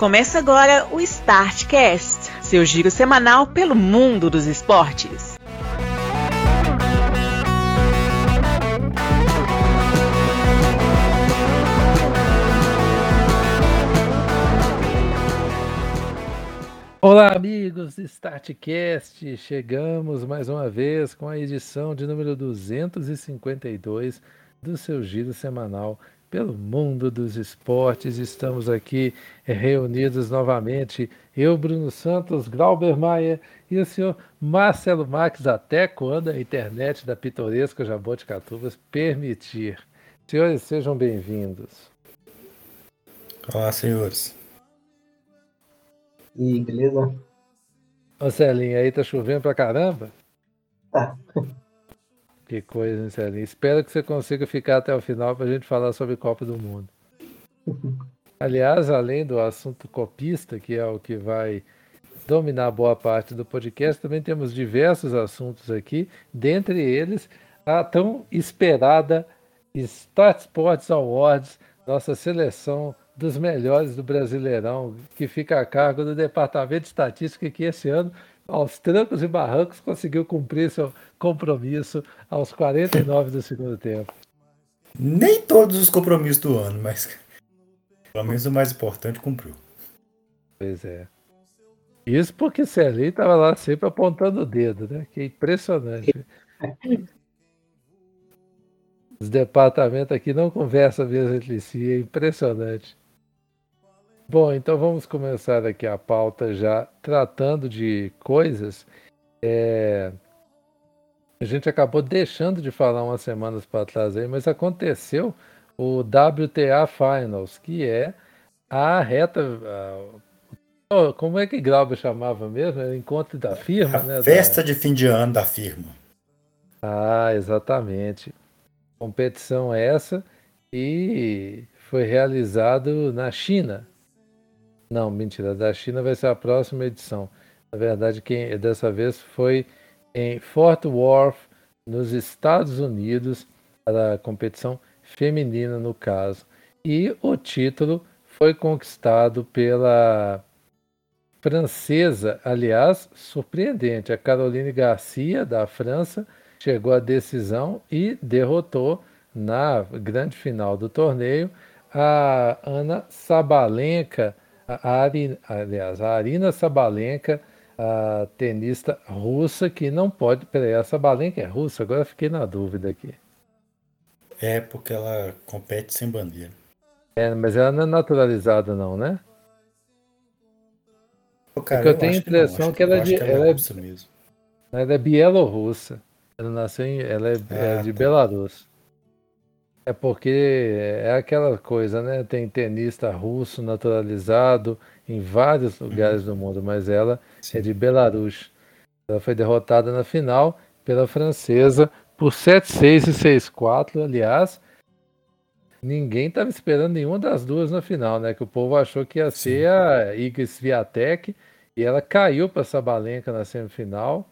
Começa agora o Startcast, seu giro semanal pelo mundo dos esportes. Olá, amigos do Startcast! Chegamos mais uma vez com a edição de número 252 do seu giro semanal pelo mundo dos esportes. Estamos aqui reunidos novamente. Eu, Bruno Santos, Glauber Maia e o senhor Marcelo Marques, até quando a internet da pitoresca Jaboticatubas permitir. Senhores, sejam bem-vindos. Olá, senhores. E beleza? Marcelinho, aí tá chovendo pra caramba? Tá. Que coisa, hein, Celinho? Espero que você consiga ficar até o final para a gente falar sobre Copa do Mundo. Aliás, além do assunto copista, que é o que vai dominar boa parte do podcast, também temos diversos assuntos aqui, dentre eles a tão esperada Start Sports Awards, nossa seleção dos melhores do Brasileirão, que fica a cargo do Departamento de Estatística, que esse ano aos trancos e barrancos, conseguiu cumprir seu compromisso aos 49 do segundo tempo. Nem todos os compromissos do ano, mas pelo menos o mais importante cumpriu. Pois é. Isso porque Celinho estava lá sempre apontando o dedo, né? Que impressionante. Os departamentos aqui não conversam mesmo entre si, é impressionante. Bom, então vamos começar aqui a pauta já tratando de coisas. É... A gente acabou deixando de falar umas semanas para trás aí, mas aconteceu o WTA Finals, que é a reta. A... Como é que Glauber chamava mesmo? Era encontro da firma, a né? Festa da... de fim de ano da firma. Ah, exatamente. Competição essa e foi realizado na China. Não, mentira. Da China vai ser a próxima edição. Na verdade, quem dessa vez foi em Fort Worth, nos Estados Unidos, para a competição feminina, no caso. E o título foi conquistado pela francesa, aliás, surpreendente. A Caroline Garcia, da França, chegou à decisão e derrotou na grande final do torneio a Ana Sabalenka a Ari, aliás, a Arina Sabalenka, a tenista russa que não pode. Peraí, a Sabalenka é russa? Agora fiquei na dúvida aqui. É, porque ela compete sem bandeira. É, mas ela não é naturalizada, não, né? Pô, cara, porque eu, eu tenho a impressão que, que, ela, é de, ela, ela é russa mesmo. Ela é bielorrussa. Ela nasceu em. Ela é, ah, é de tá. Belarus. É porque é aquela coisa, né? Tem tenista russo naturalizado em vários lugares uhum. do mundo, mas ela Sim. é de Belarus. Ela foi derrotada na final pela francesa por 7-6 e 6-4. Aliás, ninguém estava esperando nenhuma das duas na final, né? Que o povo achou que ia ser a Iga Swiatek e ela caiu para Sabalenka na semifinal.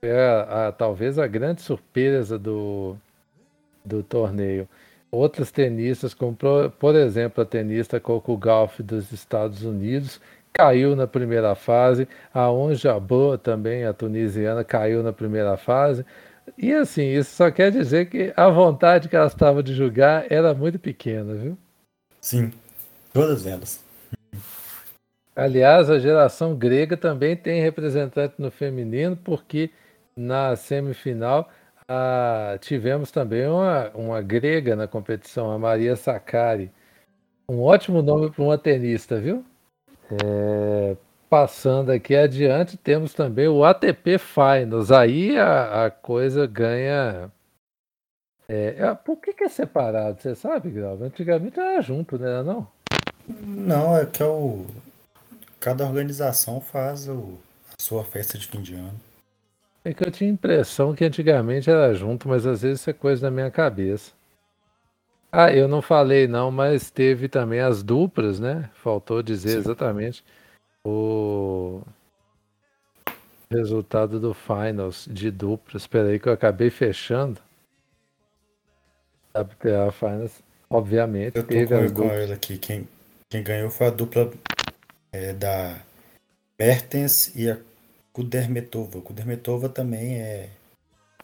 Foi a, a, talvez a grande surpresa do, do torneio. Outros tenistas, como por exemplo a tenista Coco Gauff dos Estados Unidos, caiu na primeira fase. A Onjabô também, a tunisiana, caiu na primeira fase. E assim, isso só quer dizer que a vontade que elas estavam de jogar era muito pequena, viu? Sim, todas elas. Aliás, a geração grega também tem representante no feminino, porque na semifinal ah, tivemos também uma, uma grega na competição, a Maria Sakari. Um ótimo nome para uma tenista, viu? É, passando aqui adiante, temos também o ATP Finals. Aí a, a coisa ganha. É, é, por que, que, é separado? Você sabe, Grau? Antigamente era junto, né? Não? Não, é que é o. Cada organização faz o... a sua festa de fim de ano. É que eu tinha a impressão que antigamente era junto, mas às vezes isso é coisa da minha cabeça. Ah, eu não falei não, mas teve também as duplas, né? Faltou dizer Sim. exatamente o resultado do finals de duplas. Espera aí que eu acabei fechando. WTA Finals, obviamente. Eu tô teve com, com ele aqui. Quem, quem ganhou foi a dupla é da Mertens e a Kudermetova. Kudermetova também é,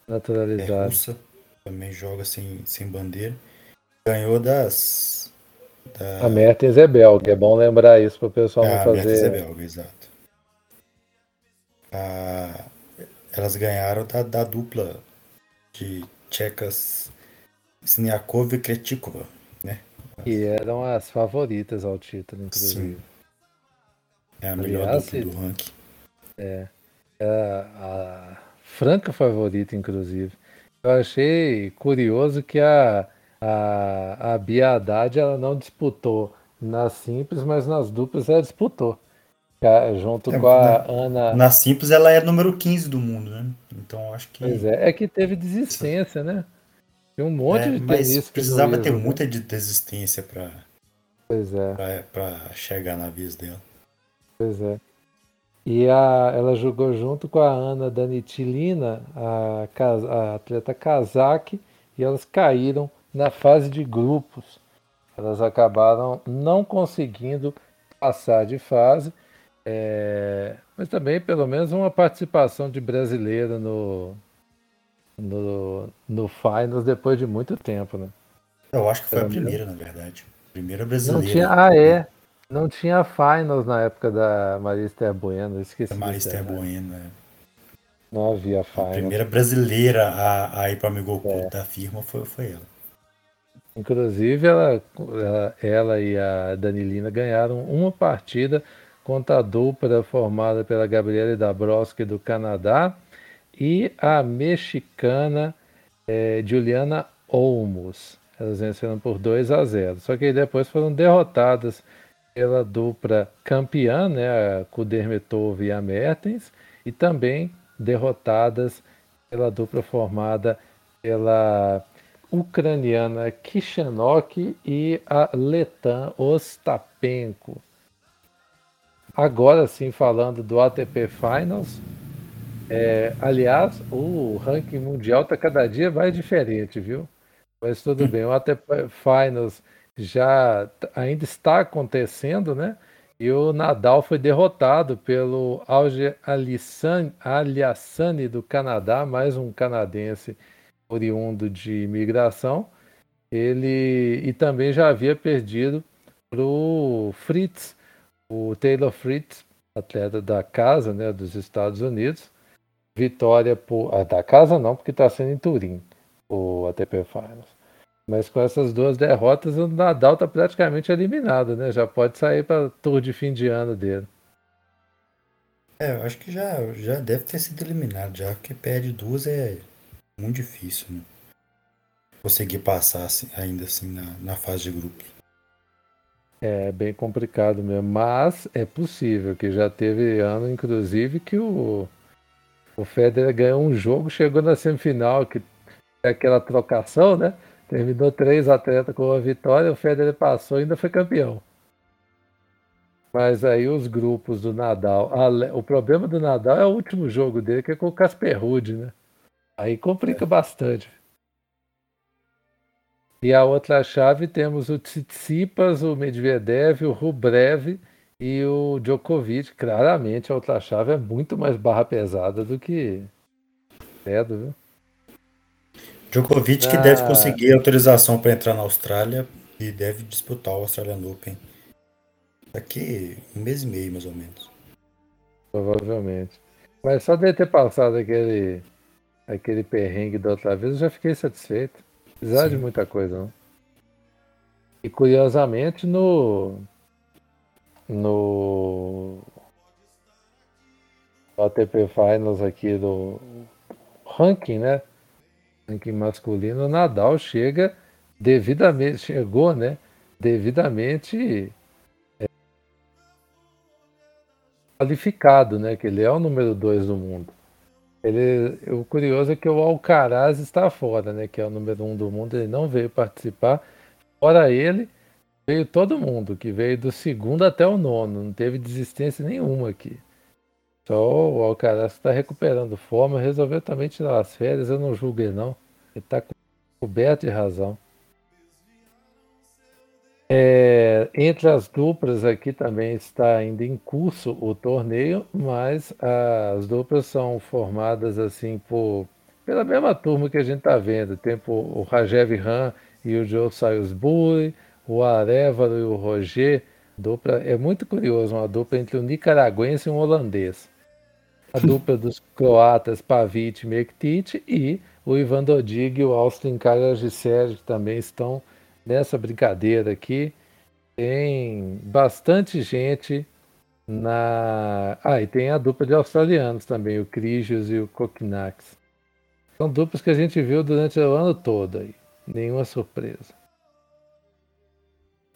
Naturalizado. é russa, também joga sem, sem bandeira. Ganhou das. Da... A Mertens é belga, é bom lembrar isso para o pessoal Ah, não a fazer. Mertens é belga, exato. Ah, elas ganharam da, da dupla de tchecas Sniakov e Kretikova, né? Que eram as favoritas ao título, inclusive. Sim. É a melhor Aliás, dupla do ranking. É a franca favorita, inclusive. Eu achei curioso que a, a, a Bia Haddad ela não disputou nas simples, mas nas duplas ela disputou. Junto É, com a na- Ana. Na simples ela é número 15 do mundo, né? Então acho que. Pois é, é que teve desistência, né? Tem um monte É, de mas precisava ter jogar. muita de desistência pra, Pois é. pra, pra chegar na vez dela. Pois é. E a, ela jogou junto com a Ana Danitilina, a, a atleta kazakh, e elas caíram na fase de grupos. Elas acabaram não conseguindo passar de fase, é, mas também pelo menos uma participação de brasileira no, no, no Finals depois de muito tempo, né? Eu acho que foi a Pelo menos. primeira, na verdade. Primeira Não brasileira. tinha, ah, é. Não tinha Finals na época da Maria Esther Bueno, esqueci. A Maria Esther né? Bueno, né? Não havia A Finals. primeira brasileira a, a ir para Amigo É. da firma foi, foi ela. Inclusive, ela, ela, ela e a Danilina ganharam uma partida contra a dupla formada pela Gabriele Dabrowski do Canadá e a mexicana eh, Juliana Olmos. Elas venceram por 2 a 0. Só que aí depois foram derrotadas pela dupla campeã, né, a Kudermetova e a Mertens, e também derrotadas pela dupla formada pela ucraniana Kishanok e a Letan Ostapenko. Agora sim, falando do ATP Finals, é, aliás, o ranking mundial está cada dia mais diferente, viu? Mas tudo bem, o ATP Finals já ainda está acontecendo, né? E o Nadal foi derrotado pelo Aliassane Aliassane do Canadá, mais um canadense oriundo de imigração. Ele e também já havia perdido para o Fritz, o Taylor Fritz, atleta da casa, né, dos Estados Unidos. Vitória por, ah, da casa não, porque está sendo em Turim, o ATP Finals. Mas com essas duas derrotas, o Nadal está praticamente eliminado, né? Já pode sair para tour de fim de ano dele. É, eu acho que já, já deve ter sido eliminado, já que perde duas é muito difícil, né? Conseguir passar assim, ainda assim na, na fase de grupos. É bem complicado mesmo, mas é possível, que já teve ano, inclusive, que o, o Federer ganhou um jogo, chegou na semifinal, que é aquela trocação, né? Terminou três atletas com uma vitória, o Federer passou e ainda foi campeão. Mas aí os grupos do Nadal, o problema do Nadal é o último jogo dele, que é com o Casper Ruud, né? Aí complica bastante. E a outra chave temos o Tsitsipas, o Medvedev, o Rublev e o Djokovic. Claramente a outra chave é muito mais barra pesada do que Cedo, viu? Djokovic que Ah. deve conseguir autorização para entrar na Austrália e deve disputar o Australian Open daqui um mês e meio, mais ou menos. Provavelmente. Mas só de ter passado aquele, aquele perrengue da outra vez, eu já fiquei satisfeito. Precisava de muita coisa, não. E curiosamente no. No. ATP Finals aqui do ranking, né? Ranking masculino, Nadal chega devidamente, chegou, né? Devidamente qualificado, né? Que ele é o número 2 do mundo. Ele, o curioso é que o Alcaraz está fora, né? Que é o número 1 um do mundo, ele não veio participar. Fora ele, veio todo mundo, que veio do segundo até o nono, não teve desistência nenhuma aqui. Só o Alcaraz está recuperando forma, resolveu também tirar as férias, eu não julguei não. Ele está coberto de razão. É, entre as duplas aqui também está ainda em curso o torneio, mas as duplas são formadas assim por pela mesma turma que a gente está vendo. Tem o Rajev Ram e o Joe Salisbury, o Arevalo e o Roger. Dupla, é muito curioso, uma dupla entre um nicaragüense e um holandês. A dupla dos croatas Pavic e Mektic e o Ivan Dodig e o Austin Karagiser, que também estão nessa brincadeira aqui. Tem bastante gente na. Ah, e tem a dupla de australianos também, o Crigios e o Kokinax. São duplas que a gente viu durante o ano todo aí. Nenhuma surpresa.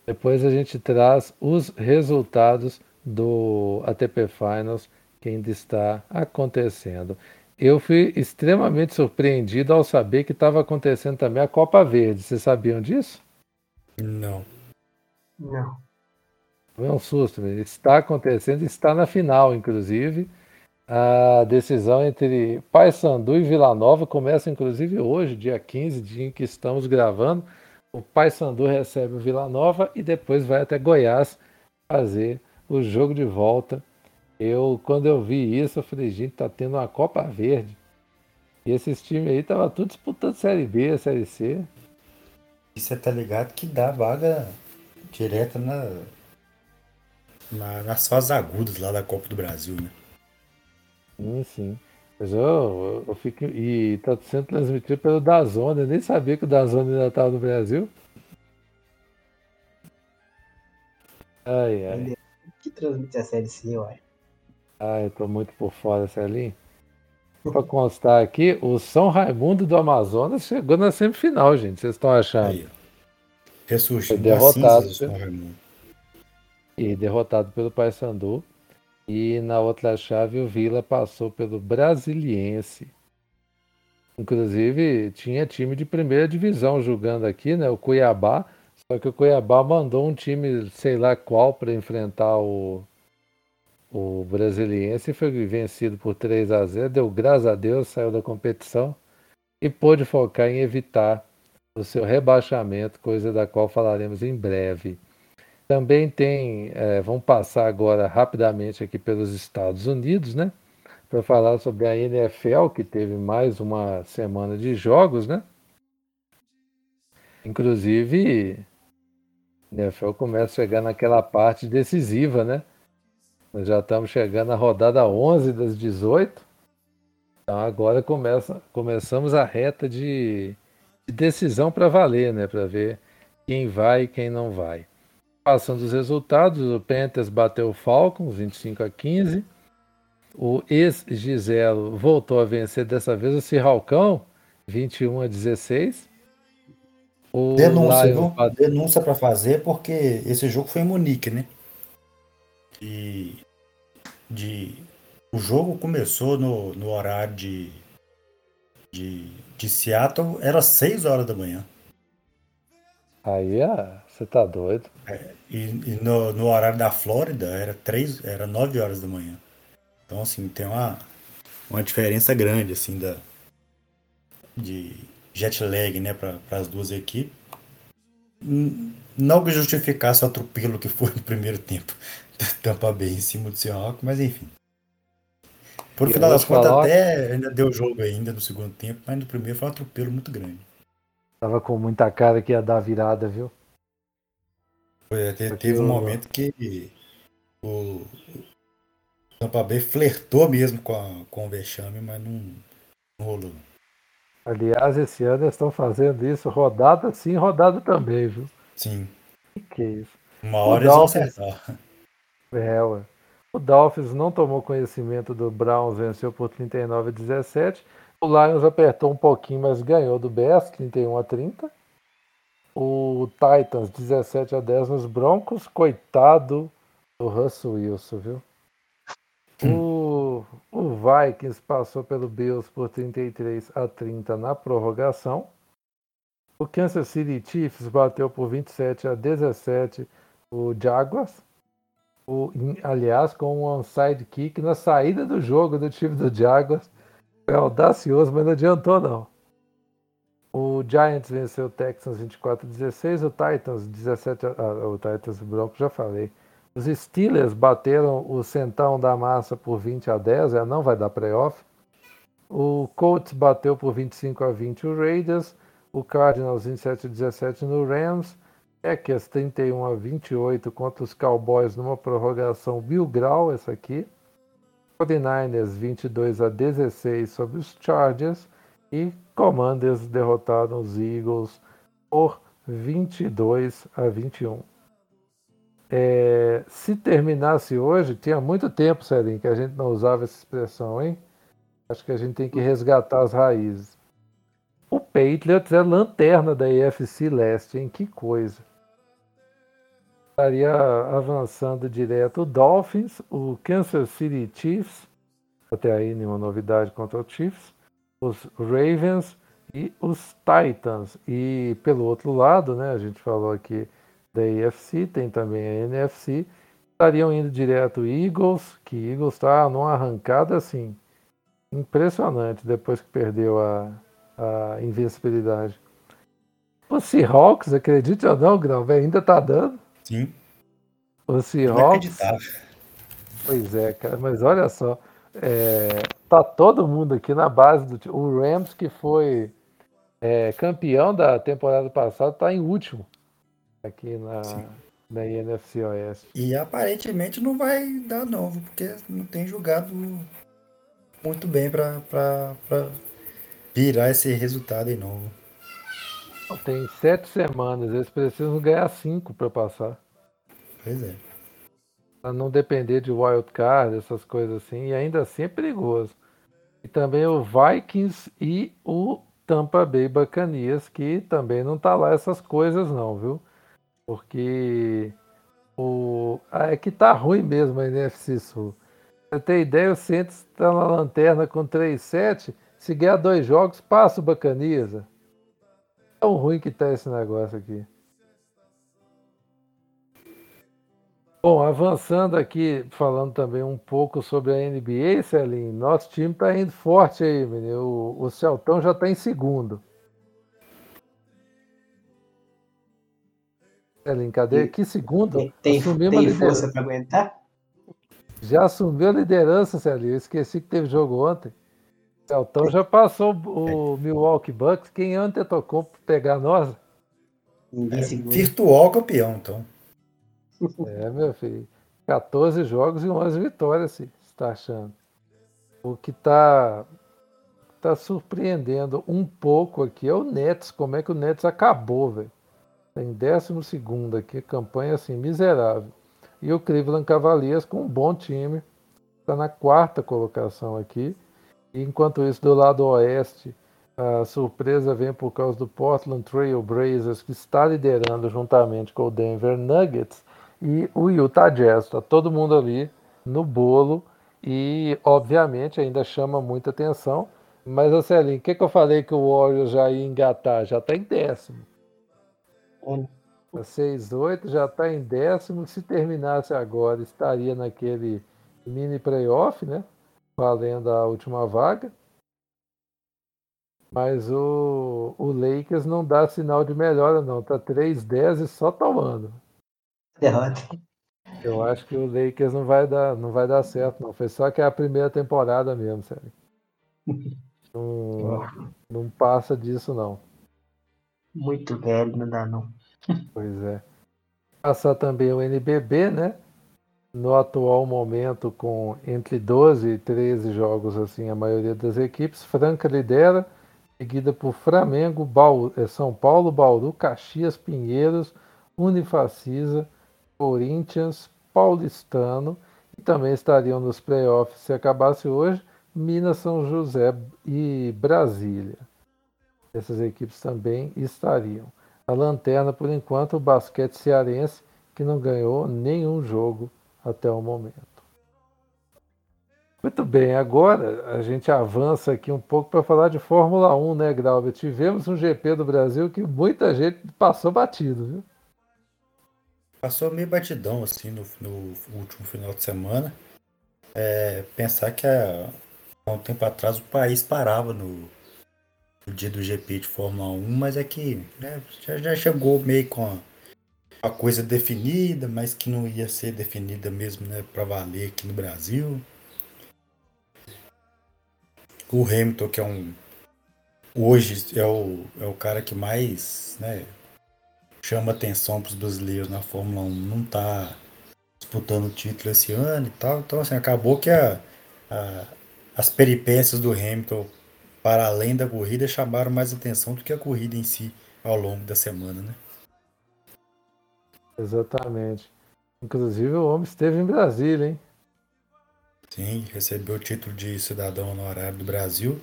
Depois a gente traz os resultados do ATP Finals que ainda está acontecendo. Eu fui extremamente surpreendido ao saber que estava acontecendo também a Copa Verde. Vocês sabiam disso? Não. Não. Foi um susto. Está acontecendo, está na final, inclusive. A decisão entre Paysandu e Vila Nova começa, inclusive, hoje, dia 15, dia em que estamos gravando. O Paysandu recebe o Vila Nova e depois vai até Goiás fazer o jogo de volta eu, quando eu vi isso, eu falei, gente, tá tendo uma Copa Verde. E esses times aí tava tudo disputando Série B, Série C. E você tá ligado que dá vaga direta na, na, nas fases agudas lá da Copa do Brasil, né? Sim, sim. Mas eu, eu, eu fico. E tá sendo transmitido pelo Dazone. Eu nem sabia que o Dazone ainda tava no Brasil. Ai, ai. Que transmite a série C, uai. Ah, eu tô muito por fora, Celinho. Para constar aqui, o São Raimundo do Amazonas chegou na semifinal, gente. Vocês estão achando? Aí, Ressurgiu. Foi derrotado. E derrotado pelo Paysandu. E na outra chave, o Vila passou pelo Brasiliense. Inclusive, tinha time de primeira divisão jogando aqui, né? O Cuiabá. Só que o Cuiabá mandou um time, sei lá qual, para enfrentar o, o Brasiliense foi vencido por 3 a 0, deu graças a Deus, saiu da competição e pôde focar em evitar o seu rebaixamento, coisa da qual falaremos em breve. Também tem, é, vamos passar agora rapidamente aqui pelos Estados Unidos, né? Para falar sobre a NFL, que teve mais uma semana de jogos, né? Inclusive, a NFL começa a chegar naquela parte decisiva, né? Nós já estamos chegando à rodada 11 das 18. Então agora começa, começamos a reta de, de decisão para valer, né? Para ver quem vai e quem não vai. Passando os resultados, o Panthers bateu o Falcons 25 a 15. O ex-Giselo voltou a vencer dessa vez o Cirralcão 21 a 16. O denúncia, Lions... denúncia para fazer porque esse jogo foi em Munique, né? E de o jogo começou no, no horário de, de, de Seattle, era 6 horas da manhã. Aí ah, você tá doido. É, e, e no, no, horário da Flórida era 3, era 9 horas da manhã. Então assim, tem uma, uma diferença grande assim da de jet lag, né, para as duas equipes. Não que justificasse o atropelo que foi no primeiro tempo. Tampa Bay em cima do Seahawks, mas enfim. Por final das contas, até ainda deu jogo ainda no segundo tempo, mas no primeiro foi um atropelo muito grande. Tava com muita cara que ia dar virada, viu? Foi, até, teve um momento que o Tampa Bay flertou mesmo com, a, com o vexame, mas não, não rolou. Aliás, esse ano eles estão fazendo isso, rodada sim, rodada também, viu? Sim. Que isso. Uma hora eles vão acertar. É, ué. O Dolphins não tomou conhecimento do Browns, venceu por 39 a 17. O Lions apertou um pouquinho, mas ganhou do Bears, 31 a 30. O Titans, 17 a 10 nos Broncos. Coitado do Russell Wilson, viu? Hum. O, o Vikings passou pelo Bills por 33 a 30 na prorrogação. O Kansas City Chiefs bateu por 27 a 17 o Jaguars. O, aliás, com um onside kick na saída do jogo do time do Jaguars. Foi audacioso, mas não adiantou não. O Giants venceu o Texans 24 a 16, o Titans 17 a, ah, o Titans Broncos já falei. Os Steelers bateram o Centão da Massa por 20 a 10, é, não vai dar playoff. O Colts bateu por 25 a 20 o Raiders, o Cardinals 27 a 17 no Rams, Packers 31 a 28 contra os Cowboys numa prorrogação Bill Grau, essa aqui. 49ers 22 a 16 sobre os Chargers e Commanders derrotaram os Eagles por 22 a 21. É, se terminasse hoje, tinha muito tempo, Celinho, que a gente não usava essa expressão, hein? Acho que a gente tem que resgatar as raízes. O Patriots é lanterna da AFC Leste, hein? Que coisa. Estaria avançando direto o Dolphins, o Kansas City Chiefs, até aí nenhuma novidade contra o Chiefs, os Ravens e os Titans. E pelo outro lado, né, a gente falou aqui da AFC, tem também a NFC, estariam indo direto Eagles, que Eagles está numa arrancada assim impressionante depois que perdeu a, a invencibilidade. O Seahawks, acredite ou não, Grão, ainda tá dando. Sim. O Seahawks. Pois é, cara, mas olha só. É, tá todo mundo aqui na base do. O Rams, que foi é, campeão da temporada passada, tá em último aqui na, na NFC Oeste. E aparentemente não vai dar novo, porque não tem jogado muito bem para virar esse resultado de novo. Tem sete semanas, eles precisam ganhar cinco para passar. Pois é. Para não depender de wild card, essas coisas assim, e ainda assim é perigoso. E também o Vikings e o Tampa Bay Buccaneers, que também não tá lá essas coisas não, viu? Porque o ah, é que tá ruim mesmo a NFC Sul. Pra ter ideia, o Santos está na lanterna com 3-7. Se ganhar dois jogos, passa o Bacaniza. Tão ruim que tá esse negócio aqui. Bom, avançando aqui, falando também um pouco sobre a NBA, Celinho, nosso time está indo forte aí, menino. O, o Celtão já está em segundo. Celinho, cadê? Que segundo? Tem, tem, tem força para aguentar? Já assumiu a liderança, Celinho. Eu esqueci que teve jogo ontem. O Celtão já passou o Milwaukee Bucks. Quem ontem tocou para pegar nós? É, virtual campeão, então. É, meu filho. 14 jogos e 11 vitórias, se está achando. O que está tá surpreendendo um pouco aqui é o Nets. Como é que o Nets acabou, velho? Tem décimo segundo aqui, campanha assim, miserável. E o Cleveland Cavaliers com um bom time, está na quarta colocação aqui. Enquanto isso, do lado oeste, a surpresa vem por causa do Portland Trail Blazers, que está liderando juntamente com o Denver Nuggets e o Utah Jazz. Está todo mundo ali no bolo e, obviamente, ainda chama muita atenção. Mas, Ancelinho, o que, que eu falei que o Warriors já ia engatar? Já está em décimo. Um 6-8, já está em décimo. Se terminasse agora, estaria naquele mini playoff, né? Valendo a última vaga. Mas o, o Lakers não dá sinal de melhora, não. Tá 3-10 e só tomando. Derrota. Eu acho que o Lakers não vai dar, não vai dar certo, não. Foi só que é a primeira temporada mesmo, sério. Não, não passa disso, não. Muito velho, não dá, não. Pois é. Passar também o NBB, né? No atual momento, com entre 12 e 13 jogos, assim, a maioria das equipes. Franca lidera, seguida por Flamengo, eh, São Paulo, Bauru, Caxias, Pinheiros, Unifacisa, Corinthians, Paulistano e também estariam nos playoffs se acabasse hoje, Minas, São José e Brasília. Essas equipes também estariam. A lanterna, por enquanto, o basquete cearense, que não ganhou nenhum jogo até o momento. Muito bem, agora a gente avança aqui um pouco para falar de Fórmula 1, né, Grauber? Tivemos um GP do Brasil que muita gente passou batido, viu? Passou meio batidão, assim, no, no último final de semana. É, pensar que há, um tempo atrás o país parava no, no dia do GP de Fórmula 1, mas é que né, já, já chegou meio com a, a, coisa definida, mas que não ia ser definida mesmo né, para valer aqui no Brasil. O Hamilton, que é um. Hoje é o, é o cara que mais né, chama atenção para os brasileiros na Fórmula 1, não está disputando o título esse ano e tal. Então, assim, acabou que a, a, as peripécias do Hamilton para além da corrida chamaram mais atenção do que a corrida em si ao longo da semana, né? Exatamente. Inclusive o homem esteve em Brasília, hein? Sim, recebeu o título de cidadão honorário do Brasil.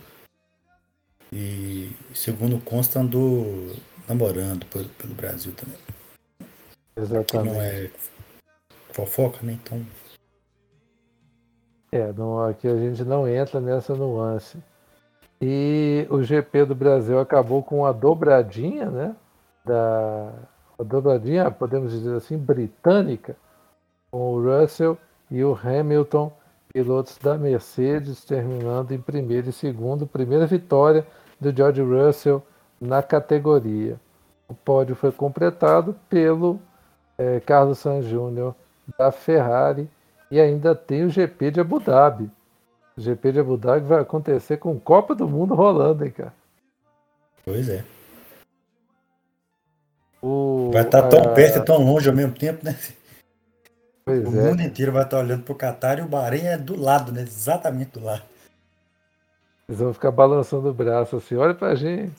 E segundo consta andou namorando pelo, pelo Brasil também. Exatamente. Que não é fofoca, né? Então. É, não, aqui a gente não entra nessa nuance. E o GP do Brasil acabou com a dobradinha, né? Da a dobradinha, podemos dizer assim, britânica, com o Russell e o Hamilton, pilotos da Mercedes, terminando em primeiro e segundo. Primeira vitória do George Russell na categoria. O pódio foi completado pelo é, Carlos Sainz Jr. da Ferrari e ainda tem o GP de Abu Dhabi. O GP de Abu Dhabi vai acontecer com Copa do Mundo rolando, hein, cara? Pois é. O, vai estar tá tão a... perto e tão longe ao mesmo tempo, né? Pois o é. mundo inteiro vai estar tá olhando pro Qatar e o Bahrein é do lado, né? Exatamente do lado. Eles vão ficar balançando o braço assim, olha pra gente.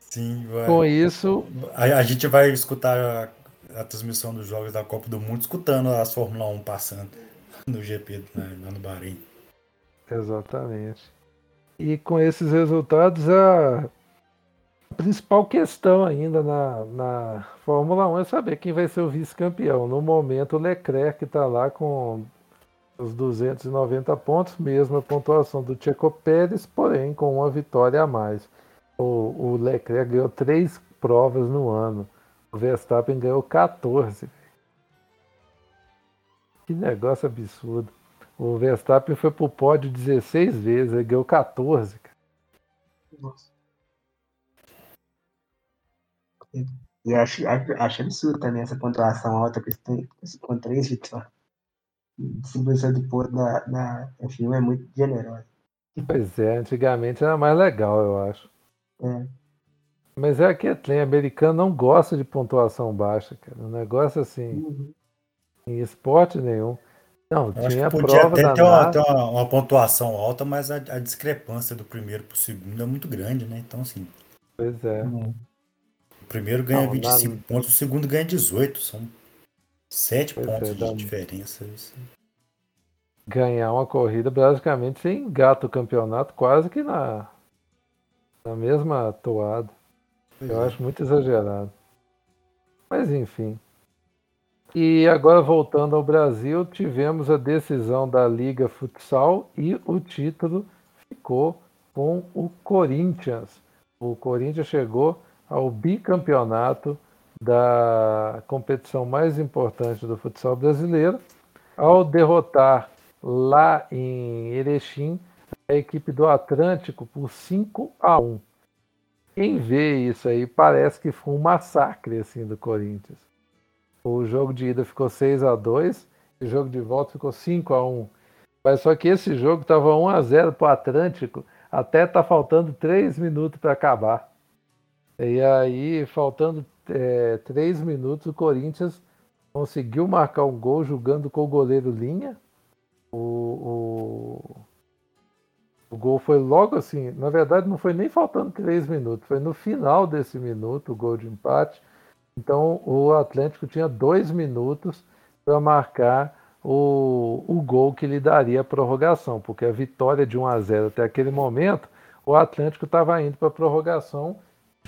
Sim, vai. Com isso. A, a gente vai escutar a, a, transmissão dos jogos da Copa do Mundo, escutando as Fórmula 1 passando no GP né, lá no Bahrein. Exatamente. E com esses resultados, a principal questão ainda na, na Fórmula 1 é saber quem vai ser o vice-campeão. No momento, o Leclerc está lá com os 290 pontos, mesma pontuação do Checo Pérez, porém com uma vitória a mais. O, o Leclerc ganhou três provas no ano, o Verstappen ganhou 14. Que negócio absurdo. O Verstappen foi pro pódio 16 vezes, ele ganhou 14. Cara. Nossa. E acho, acho, acho absurdo também essa pontuação alta que tem com três vitórias. A distribuição de pontos na, na F1 é muito generosa. Pois é, antigamente era mais legal, eu acho. É. Mas é que trem americano não gosta de pontuação baixa, cara. Um negócio assim. Uhum. Em esporte nenhum. Não, eu tinha acho que podia até ter, uma, ter uma, uma, pontuação alta, mas a, a discrepância do primeiro para o segundo é muito grande, né? Então, assim. Pois é. Uhum. O primeiro ganha não, 25 na... pontos, o segundo ganha 18. São 7 pois pontos é, de dá... diferença. Isso. Ganhar uma corrida, basicamente, você engata o campeonato quase que na, na mesma toada. Pois Eu é. acho muito exagerado. Mas, enfim. E agora voltando ao Brasil, tivemos a decisão da Liga Futsal e o título ficou com o Corinthians. O Corinthians chegou ao bicampeonato da competição mais importante do futsal brasileiro, ao derrotar lá em Erechim a equipe do Atlântico por 5 a 1. Quem vê isso aí parece que foi um massacre assim do Corinthians. O jogo de ida ficou 6 a 2 e o jogo de volta ficou 5 a 1 Mas só que esse jogo estava 1 a 0 para o Atlântico, até tá faltando 3 minutos para acabar. E aí, faltando é, 3 minutos, o Corinthians conseguiu marcar um gol jogando com o goleiro Linha. O, o, o gol foi logo assim, na verdade não foi nem faltando 3 minutos, foi no final desse minuto o gol de empate. Então o Atlético tinha dois minutos para marcar o, o gol que lhe daria a prorrogação, porque a vitória de 1 a 0 até aquele momento, o Atlético estava indo para a prorrogação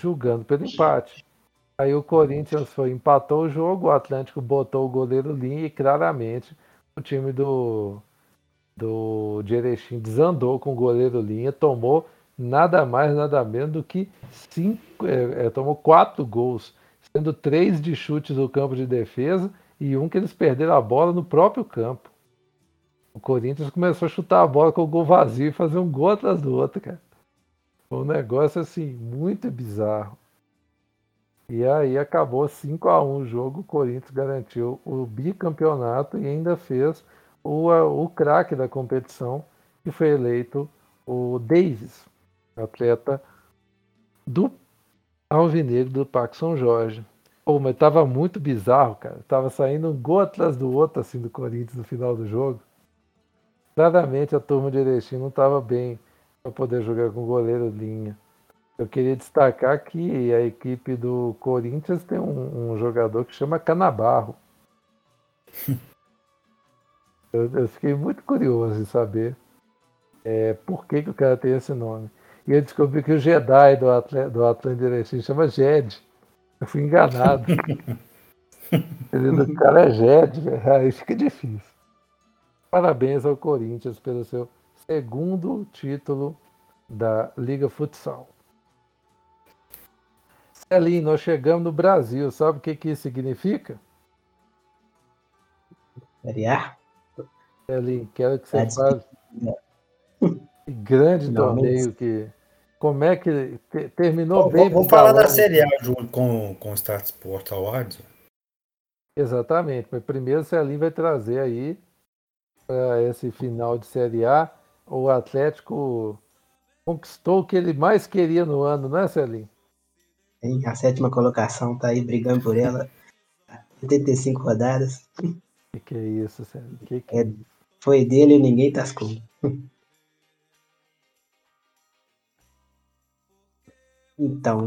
julgando pelo empate. Aí o Corinthians foi, empatou o jogo, o Atlético botou o goleiro linha e claramente o time do, do de Erechim desandou com o goleiro linha, tomou nada mais, nada menos do que cinco, é, é, tomou quatro gols sendo três de chutes no campo de defesa e um que eles perderam a bola no próprio campo. O Corinthians começou a chutar a bola com o gol vazio e fazer um gol atrás do outro, cara. Foi um negócio assim, muito bizarro. E aí acabou 5 a 1 o jogo, o Corinthians garantiu o bicampeonato e ainda fez o, o craque da competição, que foi eleito o Davis, atleta do Alvinegro do Parque São Jorge. Pô, mas tava muito bizarro, cara. Tava saindo um gol atrás do outro, assim, do Corinthians no final do jogo. Claramente a turma de Erechim não estava bem para poder jogar com goleiro linha. Eu queria destacar que a equipe do Corinthians tem um, um jogador que chama Canabarro. eu, eu, fiquei muito curioso em saber é, por que, que o cara tem esse nome. E eu descobri que o Jedi do, atleta, do Atlanta Erechim chama Jed. Eu fui enganado. o cara é Jed, aí fica difícil. Parabéns ao Corinthians pelo seu segundo título da Liga Futsal. Celinho, nós chegamos no Brasil. Sabe o que, que isso significa? Série A? Celinho, quero que você fale. Que grande torneio que. Como é que terminou Bom, bem? Vamos falar da Série A junto com, com o Start Sport Awards. Exatamente, mas primeiro o Celinho vai trazer aí para esse final de Série A, o Atlético conquistou o que ele mais queria no ano, não é, Celinho? Sim, a sétima colocação tá aí brigando por ela. 85 rodadas. Que que é isso, Celinho? Que que é, foi dele e ninguém tascou. Então,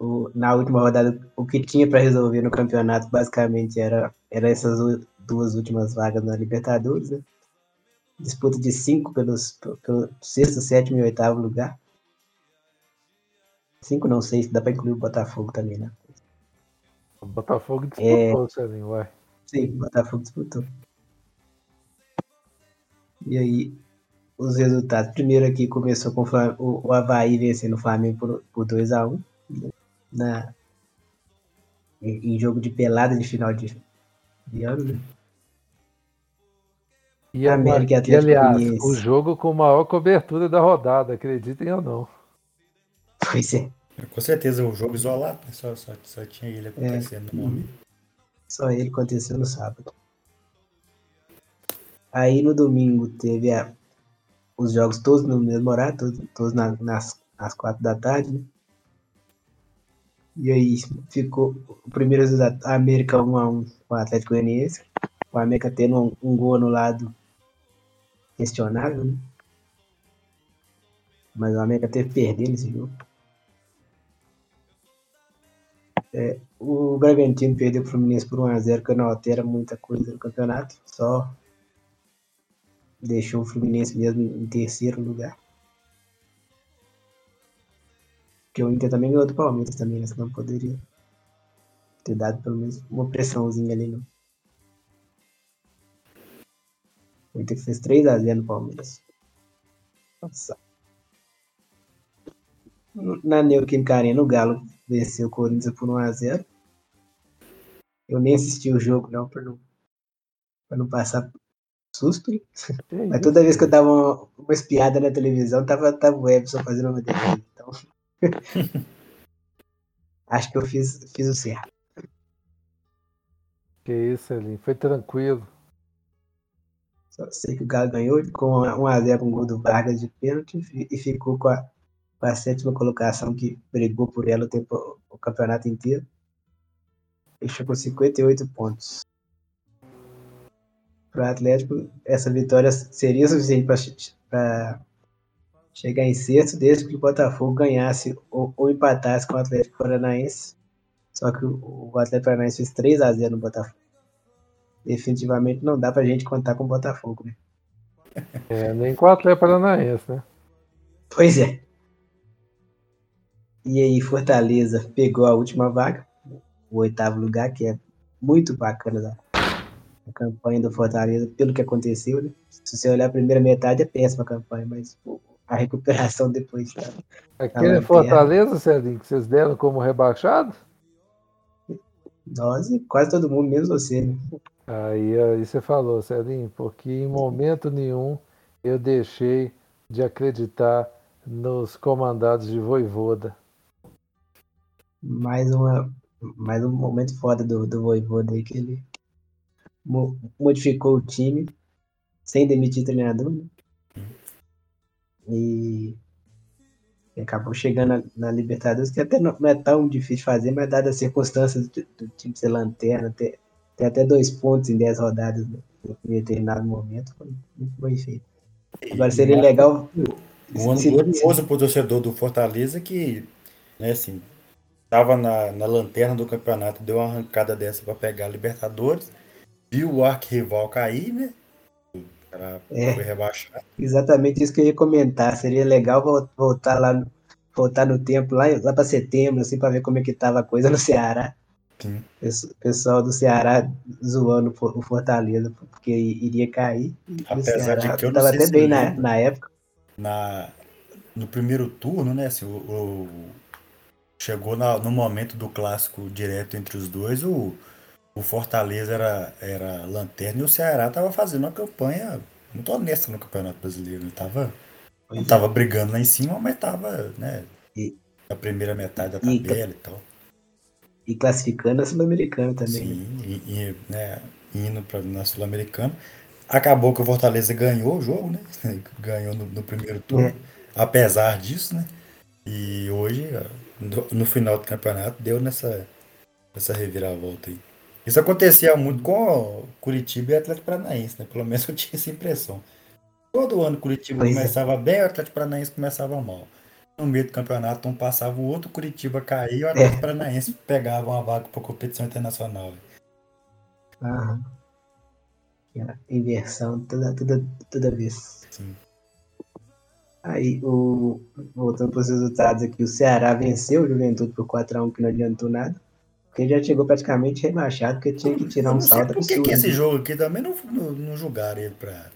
o, na última rodada, o que tinha para resolver no campeonato basicamente era, era essas duas últimas vagas na Libertadores, né? Disputa de cinco pelos, pelo sexto, sétimo e oitavo lugar. Cinco não sei, se dá para incluir o Botafogo também, né? O Botafogo disputou, é... Celinho, ué. Sim, o Botafogo disputou. E aí, os resultados. Primeiro aqui começou com o, o Havaí vencendo o Flamengo por, por 2x1 né? na, em, em jogo de pelada de final de, de ano, né? E, América e, aliás, o jogo com maior cobertura da rodada, acreditem ou não. Pois é. Com certeza, o jogo isolado, né? só, só, só tinha ele acontecendo é. no momento. Só ele aconteceu no sábado. Aí no domingo teve a, os jogos todos no mesmo horário, todos, todos na, nas, nas quatro da tarde, né? E aí ficou o primeiro resultado, a América 1x1 com o Atlético Goianiense. O América tendo um, um gol anulado questionável, né? Mas o América teve perder nesse jogo. É, o Bragantino perdeu o Fluminense por 1x0, que não altera muita coisa no campeonato. Só deixou o Fluminense mesmo em terceiro lugar. Porque o Inter também ganhou do Palmeiras também, né? Senão poderia ter dado pelo menos uma pressãozinha ali no, O Inter fez 3x0 no Palmeiras. Nossa. Na Neoquímica Arena, o Galo venceu o Corinthians por 1x0. Eu nem assisti o jogo, não, para não, pra não passar susto. Mas toda vez que eu dava uma, uma espiada na televisão, tava, tava o Ebson fazendo uma defesa. Então. Acho que eu fiz, fiz o certo. Que isso, Elinho. Foi tranquilo. Só sei que o Galo ganhou com 1x0 com o gol do Vargas de pênalti e ficou com a, com a sétima colocação que brigou por ela o, tempo, o campeonato inteiro. Fechou com 58 pontos. Para o Atlético, essa vitória seria suficiente para chegar em sexto, desde que o Botafogo ganhasse ou, ou empatasse com o Atlético Paranaense. Só que o, o Atlético Paranaense fez 3 a 0 no Botafogo definitivamente não dá pra gente contar com o Botafogo, né? É, nem com o Atlético Paranaense, né? Pois é. E aí, Fortaleza pegou a última vaga, o oitavo lugar, que é muito bacana da, a campanha do Fortaleza, pelo que aconteceu, né? Se você olhar a primeira metade, é péssima a campanha, mas a recuperação depois tá. Aquele tá Fortaleza, Celinho, que vocês deram como rebaixado? Nós e quase todo mundo, menos você, né? Aí, aí você falou, Celinho, porque em momento nenhum eu deixei de acreditar nos comandados de Voivoda. Mais, uma, mais um momento foda do, do Voivoda aí, que ele modificou o time sem demitir o treinador. Né? E acabou chegando na, na, Libertadores, que até não, é tão difícil fazer, mas dadas as circunstâncias do, do time ser lanterna, ter, ter, até dois pontos em dez rodadas né, em determinado momento, foi muito bem feito. Agora seria legal. Um ano glorioso para o torcedor do Fortaleza que, né, assim, estava na, na lanterna do campeonato, deu uma arrancada dessa para pegar a Libertadores, viu o arquirrival cair, né? Era, é, foi rebaixado. Exatamente isso que eu ia comentar. Seria legal voltar lá, voltar no tempo, lá, lá para setembro, assim, para ver como é que tava a coisa no Ceará. Sim. O pessoal do Ceará zoando o Fortaleza, porque iria cair. Apesar de que eu não tava até bem na, na época. Na, no primeiro turno, né? Assim, o, o chegou na, no momento do clássico direto entre os dois, o, o Fortaleza era, era lanterna e o Ceará estava fazendo uma campanha muito honesta no Campeonato Brasileiro. Ele tava, não estava é. brigando lá em cima, mas estava né, e, na primeira metade da tabela e, e tal. E classificando a Sul-Americana também. Sim, né? e, e né, indo para na Sul-Americana. Acabou que o Fortaleza ganhou o jogo, né? ganhou no, no primeiro turno, é. apesar disso, né? E hoje, no, no final do campeonato, deu nessa, nessa reviravolta aí. Isso acontecia muito com Curitiba e Atlético Paranaense, né? Pelo menos eu tinha essa impressão. Todo ano Curitiba pois é. começava é. bem, o Atlético Paranaense começava mal. No meio do campeonato, um passava o outro, Curitiba caía e o Atlético é. Paranaense pegava uma vaga para competição internacional. Aham. Inversão toda, toda, toda vez. Sim. Aí, o, voltando para os resultados aqui, o Ceará venceu o Juventude por 4x1, que não adiantou nada. Porque já chegou praticamente rebaixado, porque tinha que tirar um salto Por que, que esse jogo aqui também não, não, não julgaram ele pra.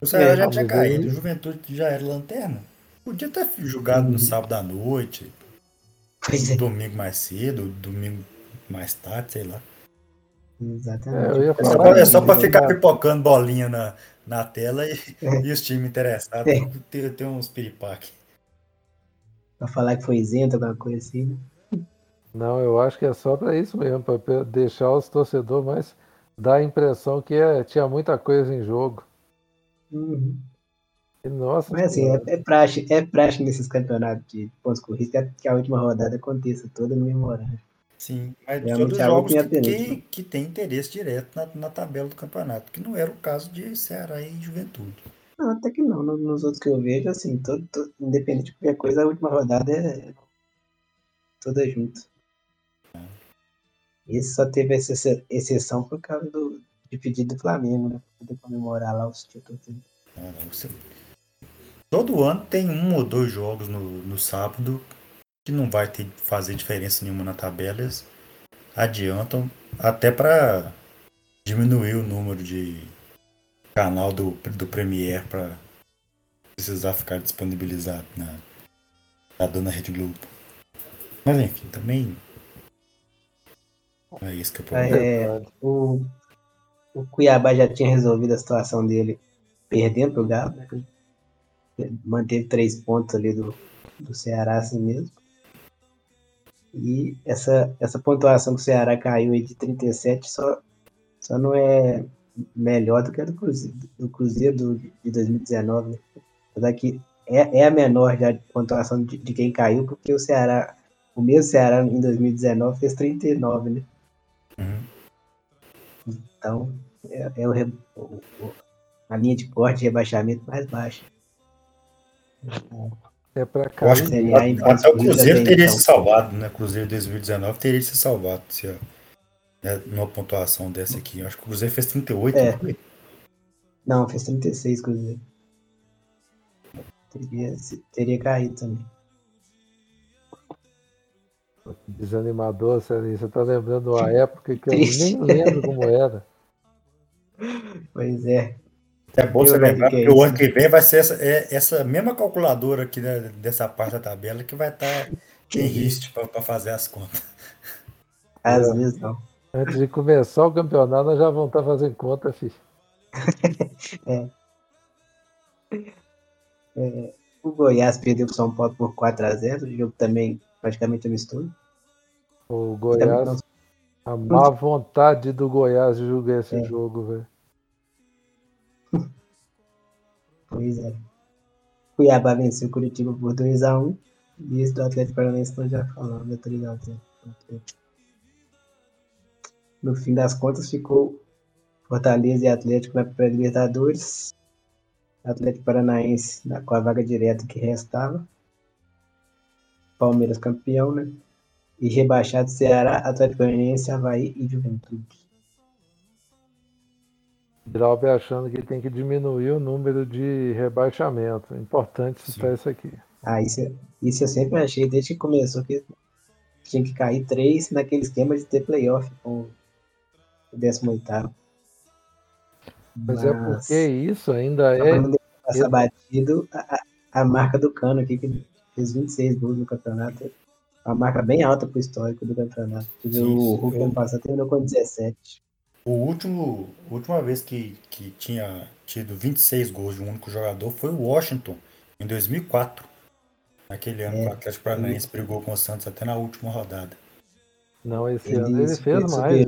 O Ceará é, já tinha caído, o Juventude já era lanterna. Podia ter jogado no sábado à noite, é. domingo mais cedo, domingo mais tarde, sei lá. Exatamente. É, é só, é só para ficar pipocando bolinha na, na tela e, é. e os times interessados é. ter, ter uns piripaque. Pra falar que foi isento, alguma coisa assim, né? Não, eu acho que é só para isso mesmo, para deixar os torcedores mais. dar a impressão que é, tinha muita coisa em jogo. Uhum. Nossa. Mas assim, é, é, praxe, é praxe nesses campeonatos de pontos corridos que a última rodada aconteça toda no mesmo horário. Sim, mas Realmente todos os jogos que, que, que tem interesse direto na, na tabela do campeonato, que não era o caso de Ceará e Juventude. Não, até que não. Nos outros que eu vejo, assim, todo, todo, independente de qualquer coisa, a última rodada é toda junto. Esse só teve essa exceção por causa do, de pedido do Flamengo, né? Pra poder comemorar lá os títulos. É, você... Todo ano tem um ou dois jogos no, no sábado que não vai ter, fazer diferença nenhuma na tabela. Eles adiantam até para diminuir o número de canal do, do Premiere para precisar ficar disponibilizado na, na dona Rede Globo. Mas enfim, também é isso que eu é, o, o Cuiabá já tinha resolvido a situação dele perdendo pro Galo, né? Manteve três pontos ali do, do Ceará assim mesmo. E essa, essa pontuação que o Ceará caiu aí de 37 só, só não é melhor do que a do Cruzeiro, do Cruzeiro do, de 2019. Né? Apesar que é, é a menor já pontuação de, de, quem caiu, porque o Ceará, o mesmo Ceará em 2019 fez 39, né? Uhum. Então, é, é o, o, a linha de corte de rebaixamento mais baixa. É para cá. Eu acho que até o Cruzeiro teria então. se salvado, né? Cruzeiro 2019 teria se salvado se né, numa pontuação dessa aqui. Eu acho que o Cruzeiro fez 38. É. Não, não, fez 36 Cruzeiro. Teria, teria caído também. Desanimador, Celinho. Você tá lembrando uma época que eu nem lembro como era. Pois é. É bom você lembrar que, é o ano que vem vai ser essa, é, essa mesma calculadora aqui né, dessa parte da tabela que vai estar tá em risco para fazer as contas. Às é. vezes não. Antes de começar o campeonato, nós já vamos estar tá fazendo conta, filho. é. É, o Goiás perdeu pro São Paulo por 4x0, o jogo também praticamente amistoso. O Goiás, a má vontade do Goiás de jogar esse é. jogo, velho. Pois é. Cuiabá venceu o Curitiba por 2x1. E esse do Atlético Paranaense nós já falamos, 3x0. No fim das contas, ficou Fortaleza e Atlético na pré-Libertadores. Atlético Paranaense com a vaga direta que restava. Palmeiras campeão, né? E rebaixado Ceará, Atlético Paranaense, Havaí e Juventude. Grauber achando que tem que diminuir o número de rebaixamento. Importante citar isso aqui. Ah, isso, isso eu sempre achei, desde que começou, que tinha que cair três naquele esquema de ter playoff com o 18. Mas, Mas é porque isso ainda é. Passar batido a, a marca do Cano aqui, que fez 26 gols no campeonato. Uma marca bem alta pro histórico do campeonato. Sim, o Hulk ano passado terminou com 17. O último, a última vez que, que tinha tido 26 gols de um único jogador foi o Washington, em 2004. Naquele ano é, que o Atlético Paranaense brigou com o Santos até na última rodada. Não, esse ele, ano ele fez mais.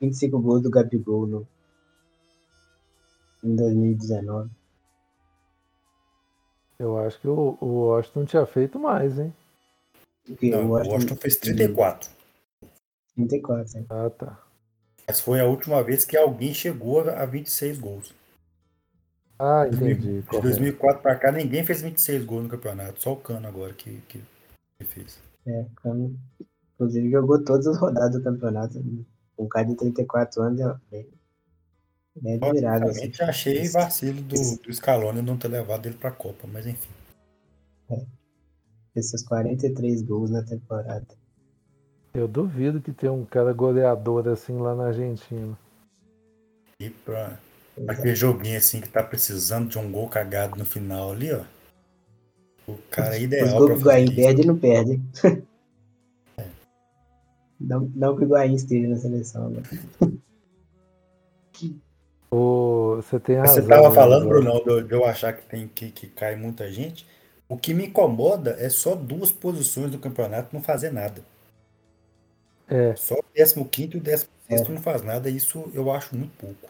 25 gols do Gabigol no, em 2019. Eu acho que o, o Washington tinha feito mais, hein? Não, o Washington, Washington fez 34. 34, hein? Ah, tá. Mas foi a última vez que alguém chegou a 26 gols. Ah, entendi. De 2004 para cá, ninguém fez 26 gols no campeonato. Só o Cano agora que, que, fez. É, Cano. Inclusive jogou todas as rodadas do campeonato. Um cara de 34 anos é bem, bem admirável. Assim. achei vacilo do, do Scaloni não ter levado ele para a Copa, mas enfim. É. Esses 43 gols na temporada. Eu duvido que tenha um cara goleador assim lá na Argentina. E pra, aquele joguinho assim que tá precisando de um gol cagado no final ali, ó. O cara é ideal. Os gols que o Higuaín perde, não perde. É. Não, não que o Higuaín esteja na seleção, né? O, você tem razão. Você tava falando, né, Bruno, de eu achar que tem que, que cai muita gente. O que me incomoda é só duas posições do campeonato não fazer nada. É. Só o 15 e o 16 é. não faz nada, isso eu acho muito pouco.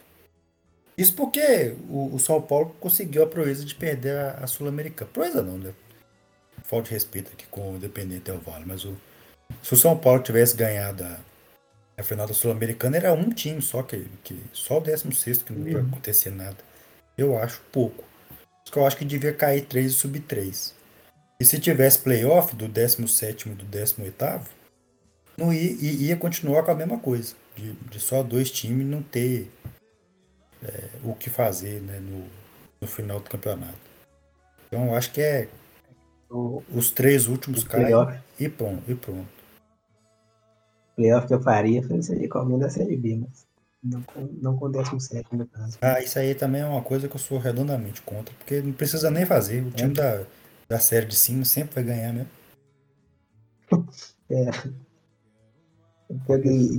Isso porque o, o São Paulo conseguiu a proeza de perder a, a Sul-Americana. Proeza não, né? Falta de respeito aqui com o Independente Del Vale, mas o, se o São Paulo tivesse ganhado a, a final da Sul-Americana, era um time só que, que só o 16 que não ia uhum. acontecer nada. Eu acho pouco. Isso que eu acho que devia cair 3 e subir 3. E se tivesse playoff do 17 e do 18, não ia, ia continuar com a mesma coisa, de, de só dois times não ter é, o que fazer né, no, no final do campeonato. Então acho que é os três últimos caem e pronto. E pronto. O playoff que eu faria foi seria com alguém da Série B, mas não com, não com 17 no caso. Ah, isso aí também é uma coisa que eu sou redondamente contra, porque não precisa nem fazer. O time é. da, da série de cima sempre vai ganhar mesmo. é.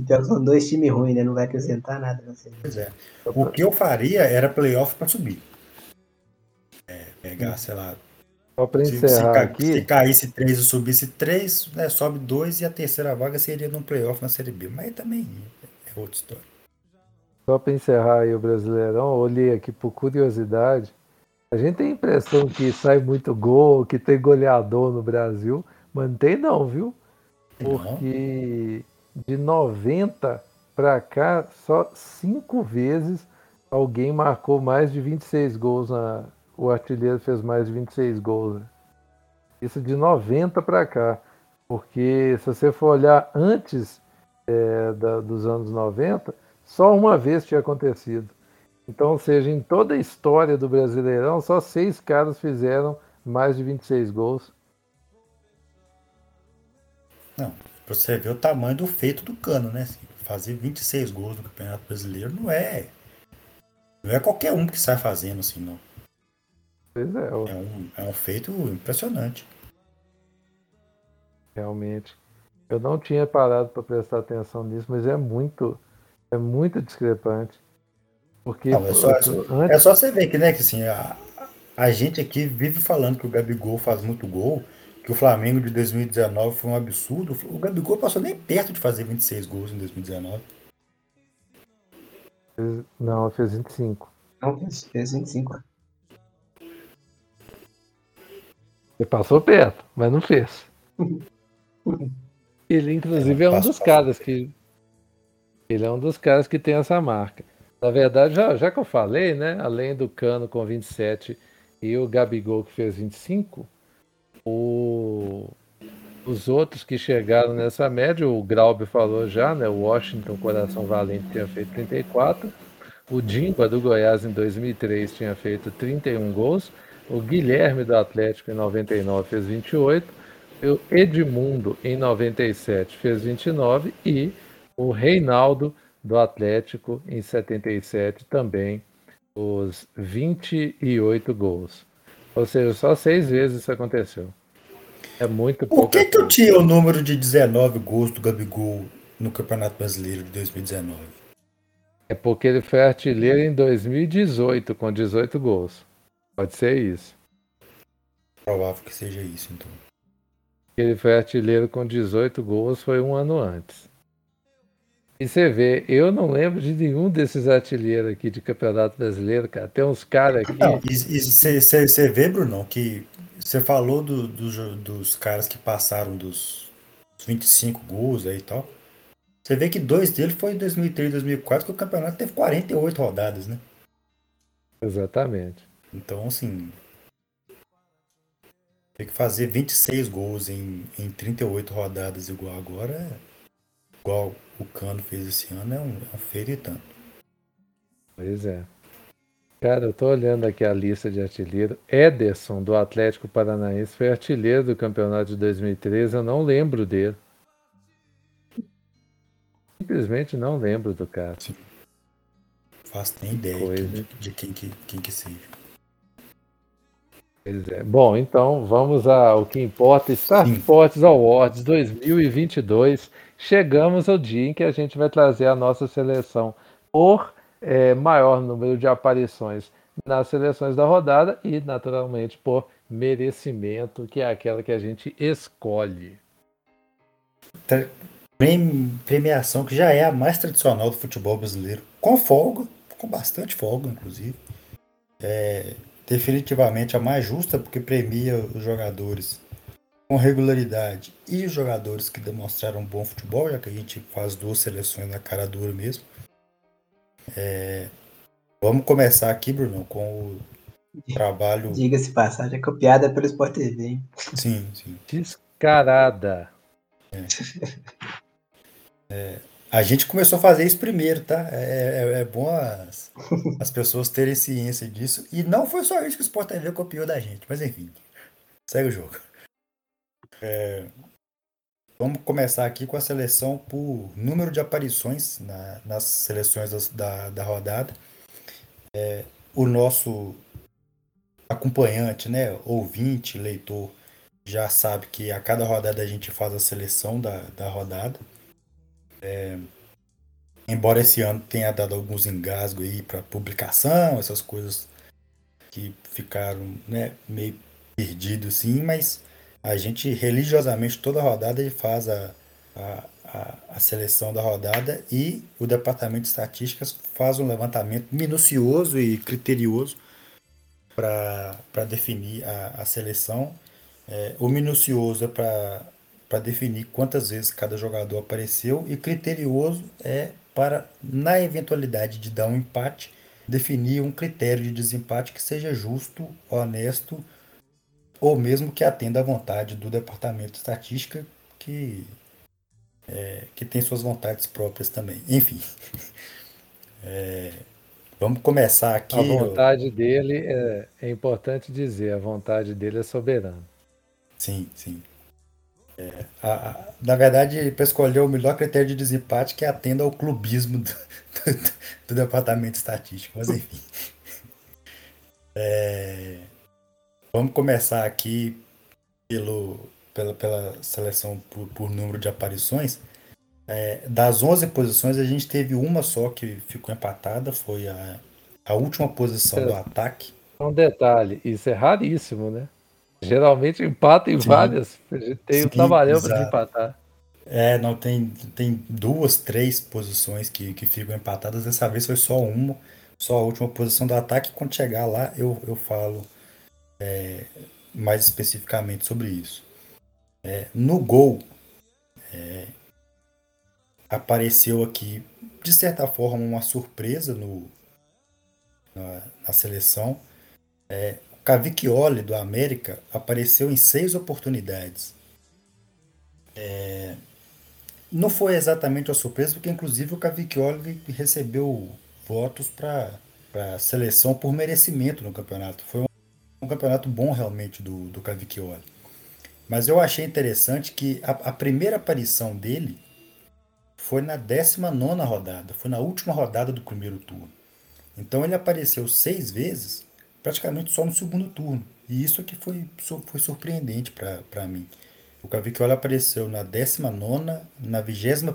Pior são dois times ruins, né? Não vai acrescentar nada. Pois é. O que eu faria era playoff para subir. É, pegar, sei lá. Só para encerrar se, se, aqui. Se caísse três e subisse três, né, sobe dois e a terceira vaga seria no playoff na Série B. Mas também é outra história. Só para encerrar aí o Brasileirão, olhei aqui por curiosidade. A gente tem a impressão que sai muito gol, que tem goleador no Brasil, mas não tem não, viu? Porque de 90 para cá, só cinco vezes alguém marcou mais de 26 gols. Na... O artilheiro fez mais de 26 gols. Né? Isso de 90 para cá. Porque se você for olhar antes é, da, dos anos 90, só uma vez tinha acontecido. Então, ou seja, em toda a história do Brasileirão, só seis caras fizeram mais de 26 gols. Não, Pra você ver o tamanho do feito do Cano, né? Assim, fazer 26 gols no Campeonato Brasileiro não é. Não é qualquer um que sai fazendo assim, não. Pois é. É um, é um feito impressionante. Realmente. Eu não tinha parado para prestar atenção nisso, mas é muito, é muito discrepante. Porque não, é, só, antes... é só você ver que, né, que assim, a, a gente aqui vive falando que o Gabigol faz muito gol, que o Flamengo de 2019 foi um absurdo. O Gabigol passou nem perto de fazer 26 gols em 2019. Não, fez 25. Não, fez, fez 25. Ele passou perto, mas não fez. Ele, inclusive, é um dos caras que. Ele é um dos caras que tem essa marca. Na verdade, já, já que eu falei, né? Além do Cano com 27 e o Gabigol que fez 25, o, os outros que chegaram nessa média, o Graube falou já, né? O Washington Coração Valente tinha feito 34. O Dimba do Goiás em 2003 tinha feito 31 gols. O Guilherme do Atlético em 99 fez 28. O Edmundo em 97 fez 29 e o Reinaldo do Atlético em 77 também os 28 gols. Ou seja, só seis vezes isso aconteceu. É muito pouco. Por que, que eu tinha o número de 19 gols do Gabigol no Campeonato Brasileiro de 2019? É porque ele foi artilheiro em 2018 com 18 gols. Pode ser isso. Provável que seja isso, então. Ele foi artilheiro com 18 gols, foi um ano antes. E você vê, eu não lembro de nenhum desses artilheiros aqui de Campeonato Brasileiro, cara. Tem uns caras aqui. Não, e você vê, Bruno, que você falou do, do, dos caras que passaram dos 25 gols aí e tal. Você vê que dois deles foi em 2003 e 2004, que o campeonato teve 48 rodadas, né? Exatamente. Então, assim. Tem que fazer 26 gols em, em 38 rodadas igual agora, igual o Cano fez esse ano é um, é um feritano. Pois é. Cara, eu tô olhando aqui a lista de artilheiro. Ederson, do Atlético Paranaense, foi artilheiro do campeonato de 2013. Eu não lembro dele. Simplesmente não lembro do cara. Sim. Faço nem ideia de, de, quem, que, quem que seja. Pois é. Bom, então vamos ao que importa. Star Sports Awards 2022 chegamos ao dia em que a gente vai trazer a nossa seleção por é, maior número de aparições nas seleções da rodada e, naturalmente, por merecimento, que é aquela que a gente escolhe. Premiação que já é a mais tradicional do futebol brasileiro, com folga, com bastante folga, inclusive. É definitivamente a mais justa, porque premia os jogadores com regularidade e os jogadores que demonstraram bom futebol, já que a gente faz duas seleções na cara dura mesmo. É, vamos começar aqui, Bruno, com o trabalho. Diga-se passagem, é copiada pelo Sport TV. Hein? Sim, sim. Descarada. É. É, a gente começou a fazer isso primeiro, tá? É, é, é bom as, as pessoas terem ciência disso. E não foi só isso que o Sport TV copiou da gente, mas enfim, segue o jogo. É, vamos começar aqui com a seleção por número de aparições na, nas seleções das, da, da rodada. É, o nosso acompanhante, né, ouvinte, leitor, já sabe que a cada rodada a gente faz a seleção da, da rodada. É, embora esse ano tenha dado alguns engasgos aí para publicação, essas coisas que ficaram né, meio perdidos sim, mas a gente religiosamente toda rodada ele faz a, a, a, seleção da rodada e o departamento de estatísticas faz um levantamento minucioso e criterioso para definir a, a seleção. É, o minucioso é para definir quantas vezes cada jogador apareceu e criterioso é para, na eventualidade de dar um empate, definir um critério de desempate que seja justo, honesto ou mesmo que atenda à vontade do Departamento de Estatística, que, é, que tem suas vontades próprias também. Enfim, é, vamos começar aqui. A vontade dele, é, é, importante dizer, a vontade dele é soberana. Sim, sim. É, a, a, na verdade, para escolher o melhor critério de desempate que atenda ao clubismo do, do, do Departamento de Estatística, mas enfim. É, Vamos começar aqui pelo, pela, pela seleção por, por número de aparições. É, das 11 posições, a gente teve uma só que ficou empatada, foi a, a última posição do ataque. Um detalhe, isso é raríssimo, né? Geralmente empata em Sim. várias. Tem o trabalhão para empatar. É, não tem, tem duas, três posições que, que ficam empatadas. Dessa vez foi só uma, só a última posição do ataque. Quando chegar lá, eu, eu falo é, mais especificamente sobre isso. É, no gol, é, apareceu aqui, de certa forma, uma surpresa no, na, na seleção. É, o Cavicchioli do América apareceu em seis oportunidades. É, não foi exatamente uma surpresa, porque inclusive o Cavicchioli recebeu votos para a seleção por merecimento no campeonato. Foi um, campeonato bom realmente do, do Cavicchioli. Mas eu achei interessante que a, a primeira aparição dele foi na 19 rodada, foi na última rodada do primeiro turno. Então ele apareceu seis vezes, praticamente só no segundo turno. E isso aqui foi, foi surpreendente para mim. O Cavicchioli apareceu na 19, na 21,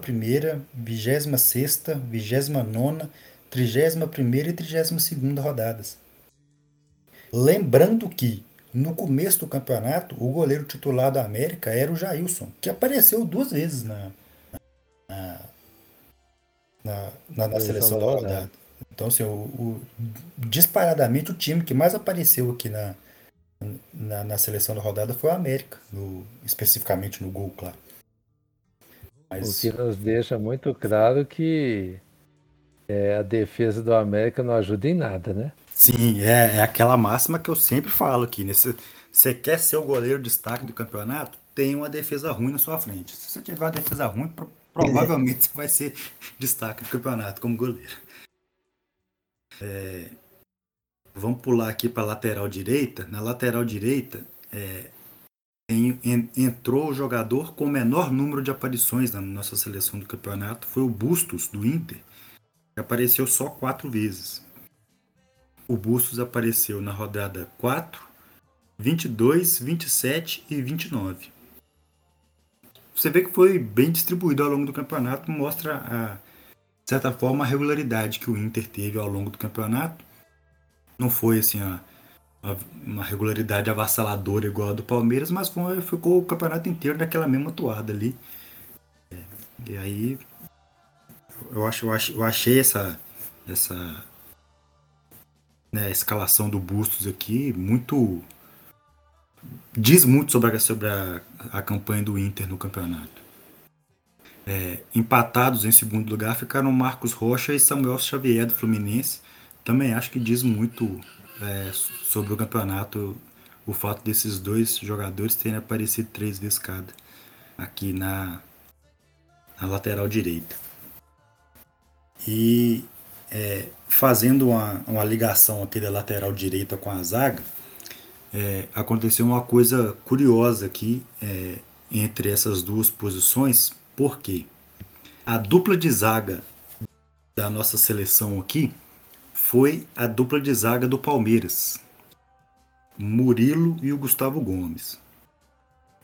26, 29, 31 e 32 rodadas. Lembrando que, no começo do campeonato, o goleiro titular da América era o Jailson, que apareceu duas vezes na, na, na, na, na seleção da rodada. Então, assim, o, o, disparadamente, o time que mais apareceu aqui na, na, na seleção da rodada foi o América, no, especificamente no gol, claro. Mas... O que nos deixa muito claro que é, a defesa do América não ajuda em nada, né? Sim, é, é aquela máxima que eu sempre falo aqui. Né? Você quer ser o goleiro destaque do campeonato? Tem uma defesa ruim na sua frente. Se você tiver uma defesa ruim, provavelmente você vai ser destaque do campeonato como goleiro. É, vamos pular aqui para a lateral direita. Na lateral direita, é, en, entrou o jogador com o menor número de aparições na nossa seleção do campeonato. Foi o Bustos, do Inter, que apareceu só quatro vezes. O Bustos apareceu na rodada 4, 22, 27 e 29. Você vê que foi bem distribuído ao longo do campeonato, mostra a, de certa forma a regularidade que o Inter teve ao longo do campeonato não foi assim a, a, uma regularidade avassaladora igual a do Palmeiras, mas foi, ficou o campeonato inteiro naquela mesma toada ali. É, e aí eu acho, eu, acho, eu achei essa essa né, escalação do Bustos aqui muito diz muito sobre a, sobre a, a campanha do Inter no campeonato. É, empatados em segundo lugar ficaram Marcos Rocha e Samuel Xavier do Fluminense também acho que diz muito é, sobre o campeonato o fato desses dois jogadores terem aparecido três vezes cada aqui na, na lateral direita. E é, fazendo uma, uma ligação aqui da lateral direita com a zaga, é, aconteceu uma coisa curiosa aqui é, entre essas duas posições, porque a dupla de zaga da nossa seleção aqui foi a dupla de zaga do Palmeiras, Murilo e o Gustavo Gomes.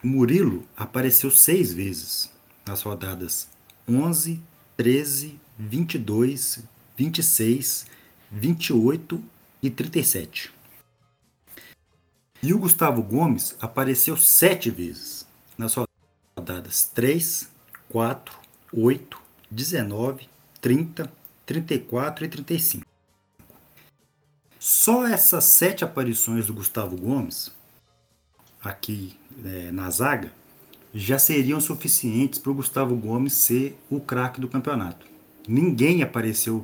Murilo apareceu seis vezes nas rodadas 11, 13, 22, 26, 28 e 37. E o Gustavo Gomes apareceu sete vezes nas rodadas 3, 4, 8, 19, 30, 34 e 35. Só essas sete aparições do Gustavo Gomes, aqui é, na zaga, já seriam suficientes para o Gustavo Gomes ser o craque do campeonato. Ninguém apareceu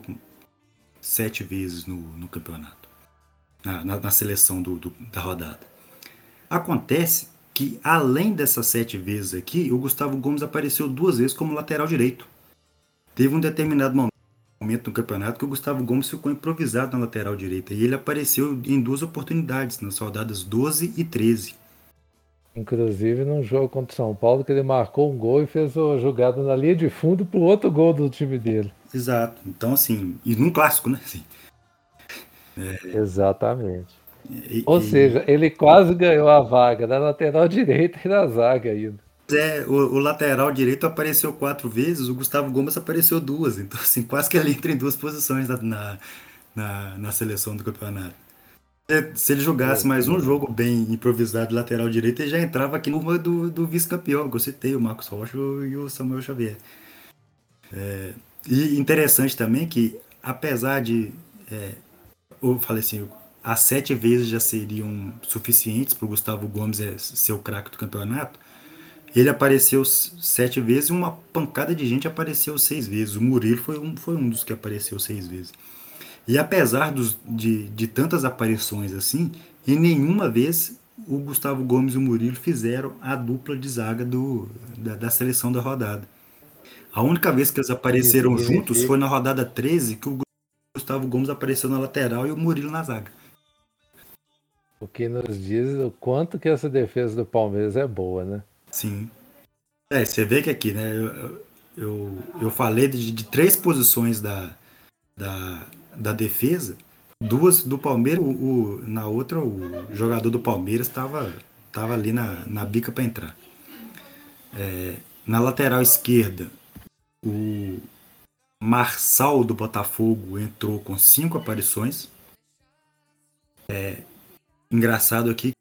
sete vezes no, no campeonato, na, na, na seleção do, do, da rodada. Acontece que, além dessas sete vezes aqui, o Gustavo Gomes apareceu duas vezes como lateral direito. Teve um determinado momento no campeonato que o Gustavo Gomes ficou improvisado na lateral direita e ele apareceu em duas oportunidades, nas rodadas 12 e 13. Inclusive num jogo contra o São Paulo que ele marcou um gol e fez a jogada na linha de fundo pro outro gol do time dele. Exato. Então assim, e num clássico, né? Assim, é... Exatamente. E, Ou e... seja, ele quase ganhou a vaga na lateral direita e na zaga ainda. É, o, o, lateral direito apareceu quatro vezes, o Gustavo Gomes apareceu duas. Então, assim, quase que ele entra em duas posições na, na, na, na seleção do campeonato. Se ele jogasse mais um jogo bem improvisado lateral direito, ele já entrava aqui no do, do vice-campeão, que eu citei, o Marcos Rocha e o Samuel Xavier. É, e interessante também que, apesar de. É, eu falei assim, as sete vezes já seriam suficientes para o Gustavo Gomes é, ser o craque do campeonato. Ele apareceu sete vezes e uma pancada de gente apareceu seis vezes. O Murilo foi um, foi um dos que apareceu seis vezes. E apesar dos, de, de tantas aparições assim, em nenhuma vez o Gustavo Gomes e o Murilo fizeram a dupla de zaga do, da, da seleção da rodada. A única vez que eles apareceram juntos foi na rodada 13, que o Gustavo Gomes apareceu na lateral e o Murilo na zaga. O que nos diz o quanto que essa defesa do Palmeiras é boa, né? Sim. É, você vê que aqui, né? Eu, eu, eu falei de, de três posições da, da, da defesa, duas do Palmeiras, o, o, na outra o jogador do Palmeiras estava tava ali na, na bica para entrar. É, na lateral esquerda, o Marçal do Botafogo entrou com cinco aparições. É, engraçado aqui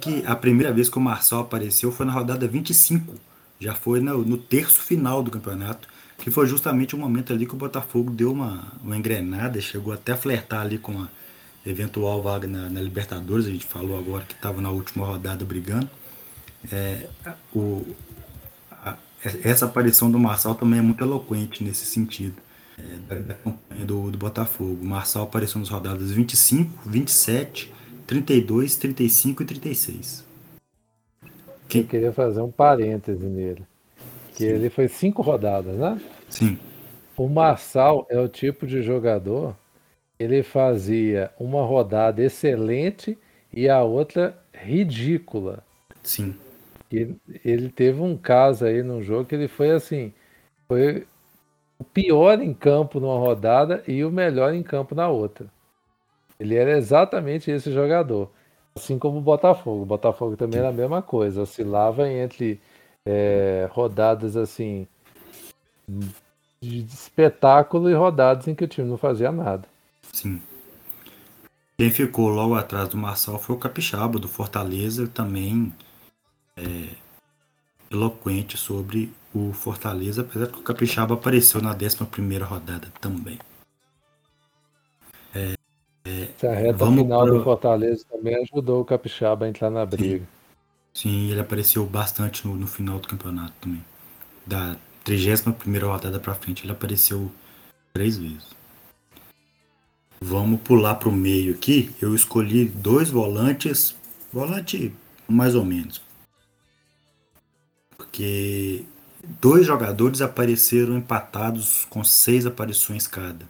que a primeira vez que o Marçal apareceu foi na rodada 25. Já foi no, no terço final do campeonato, que foi justamente o momento ali que o Botafogo deu uma, uma engrenada, chegou até a flertar ali com a eventual vaga na, na Libertadores. A gente falou agora que estava na última rodada brigando. É, o, a, essa aparição do Marçal também é muito eloquente nesse sentido. É, da campanha do, do Botafogo. O Marçal apareceu nas rodadas 25, 27, 32, 35 e 36. Quem... Eu queria fazer um parêntese nele. Que ele foi cinco rodadas, né? Sim. O Marçal é o tipo de jogador. Ele fazia uma rodada excelente e a outra ridícula. Sim. Ele, ele teve um caso aí no jogo que ele foi assim, foi o pior em campo numa rodada e o melhor em campo na outra. Ele era exatamente esse jogador. Assim como o Botafogo. O Botafogo também era a mesma coisa. Oscilava entre é, rodadas assim de espetáculo e rodadas em que o time não fazia nada. Sim. Quem ficou logo atrás do Marçal foi o Capixaba, do Fortaleza, também é, eloquente sobre o Fortaleza, apesar que o Capixaba apareceu na 11 rodada também. Essa reta Vamos final pro... do Fortaleza também ajudou o Capixaba a entrar na briga. Sim, Sim ele apareceu bastante no, no, final do campeonato também. Da 31 rodada pra frente, ele apareceu três vezes. Vamos pular pro meio aqui. Eu escolhi dois volantes. Volante mais ou menos. Porque dois jogadores apareceram empatados com seis aparições cada.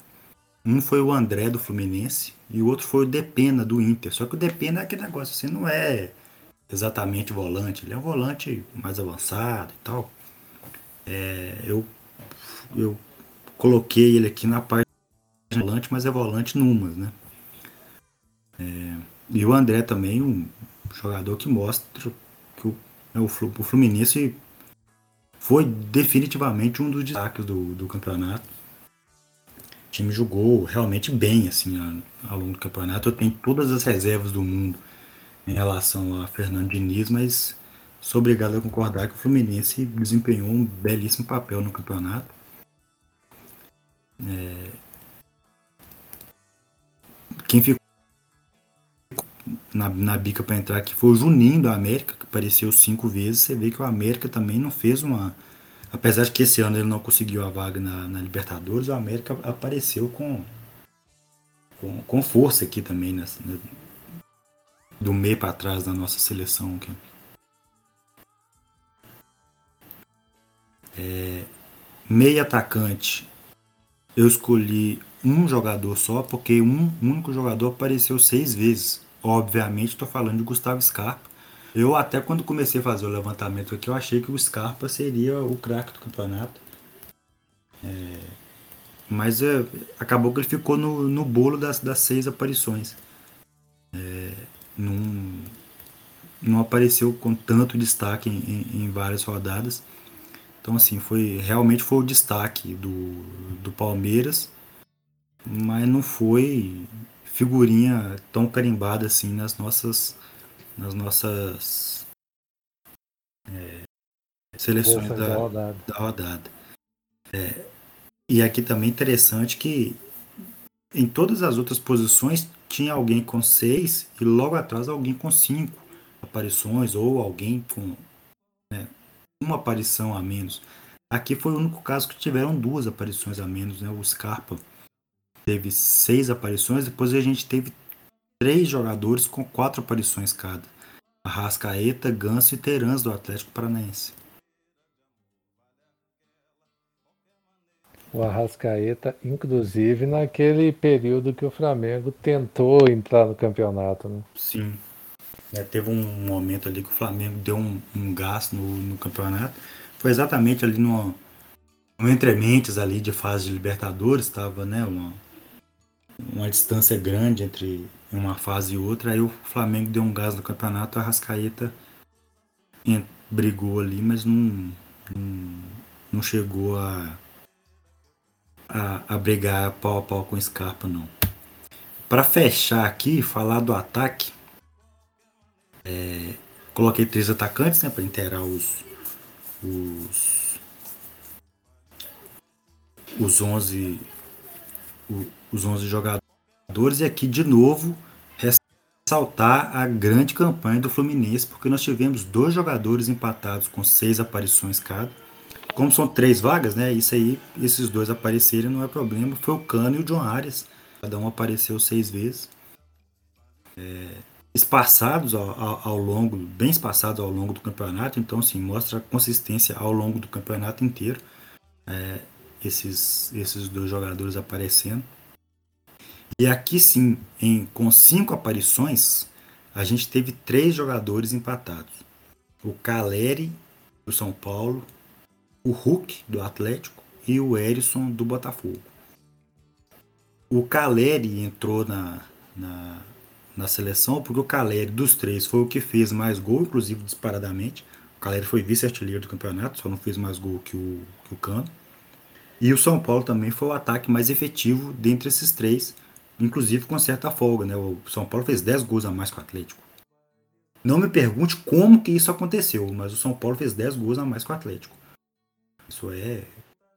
Um foi o André do Fluminense e o outro foi o Depena do Inter. Só que o Depena é aquele negócio, assim, não é exatamente volante, ele é um volante mais avançado e tal. É, eu, eu coloquei ele aqui na parte de volante, mas é volante numas, né? É, e o André também, um jogador que mostra que o, né, o Fluminense foi definitivamente um dos destaques do, do campeonato o time jogou realmente bem assim ao longo do campeonato. Eu tenho todas as reservas do mundo em relação a Fernando Diniz, mas sou obrigado a concordar que o Fluminense desempenhou um belíssimo papel no campeonato. É... Quem ficou na, na bica para entrar aqui foi o Juninho da América, que apareceu cinco vezes. Você vê que o América também não fez uma Apesar de que esse ano ele não conseguiu a vaga na, na Libertadores, o América apareceu com, com, com força aqui também, nessa, né? Do meio para trás da nossa seleção. Aqui. É, meio atacante, eu escolhi um jogador só, porque um único jogador apareceu seis vezes. Obviamente, estou falando de Gustavo Scarpa eu até quando comecei a fazer o levantamento aqui, eu achei que o Scarpa seria o craque do campeonato. É, mas é, acabou que ele ficou no, no bolo das, das seis aparições. É, não, não apareceu com tanto destaque em, em, em, várias rodadas. Então assim, foi realmente foi o destaque do, do Palmeiras, mas não foi figurinha tão carimbada assim nas nossas nas nossas é, seleções da, da, rodada. Da rodada. É, e aqui também interessante que em todas as outras posições tinha alguém com seis e logo atrás alguém com cinco aparições ou alguém com né, uma aparição a menos. Aqui foi o único caso que tiveram duas aparições a menos, né? O Scarpa teve seis aparições, depois a gente teve três jogadores com quatro aparições cada. Arrascaeta, Ganso e Terans do Atlético Paranaense. O Arrascaeta, inclusive, naquele período que o Flamengo tentou entrar no campeonato, né? Sim. É, teve um momento ali que o Flamengo deu um, um gás no, no campeonato. Foi exatamente ali no, no entrementes ali de fase de Libertadores, estava né, uma, uma distância grande entre uma fase e outra. Aí o Flamengo deu um gás no campeonato, a Rascaeta brigou ali, mas não, não, não chegou a, a, a brigar pau a pau com Scarpa, não. Para fechar aqui, falar do ataque, é, coloquei três atacantes né, para inteirar os, os, os 11 os 11 jogadores. E aqui, de novo, ressaltar a grande campanha do Fluminense, porque nós tivemos dois jogadores empatados com seis aparições cada. Como são três vagas, né? Isso aí, esses dois aparecerem não é problema. Foi o Cano e o John Arias. Cada um apareceu seis vezes. É, espaçados ao, ao, ao, longo, bem espaçados ao longo do campeonato. Então, assim, mostra consistência ao longo do campeonato inteiro. É, esses, esses dois jogadores aparecendo. E aqui sim, em, com cinco aparições, a gente teve três jogadores empatados. O Caleri, do São Paulo, o Hulk, do Atlético, e o Erisson, do Botafogo. O Caleri entrou na, na, na seleção porque o Caleri, dos três, foi o que fez mais gol, inclusive disparadamente. O Caleri foi vice-artilheiro do campeonato, só não fez mais gol que o, que o Cano. E o São Paulo também foi o ataque mais efetivo dentre esses três, inclusive com certa folga, né? O São Paulo fez 10 gols a mais que o Atlético. Não me pergunte como que isso aconteceu, mas o São Paulo fez 10 gols a mais que o Atlético. Isso é.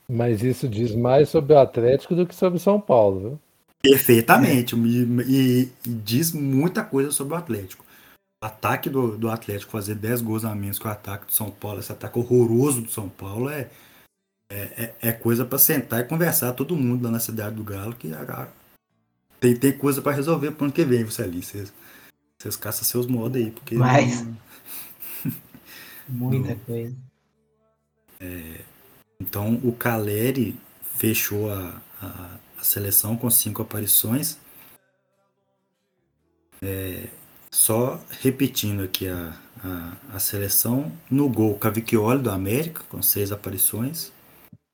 Mas isso diz mais sobre o Atlético do que sobre o São Paulo, viu? Perfeitamente. E, e, e, diz muita coisa sobre o Atlético. O ataque do, do Atlético fazer 10 gols a menos que o ataque do São Paulo, esse ataque horroroso do São Paulo, é, é, é, é coisa para sentar e conversar todo mundo lá na cidade do Galo, que a, tem, tem coisa para resolver pro ano que vem, você ali. Vocês, vocês caçam seus modos aí, porque. Mas. Muita coisa. É, então o Caleri fechou a, a, a, seleção com cinco aparições. É, só repetindo aqui a, a, a seleção, no gol Cavicchioli do América, com seis aparições.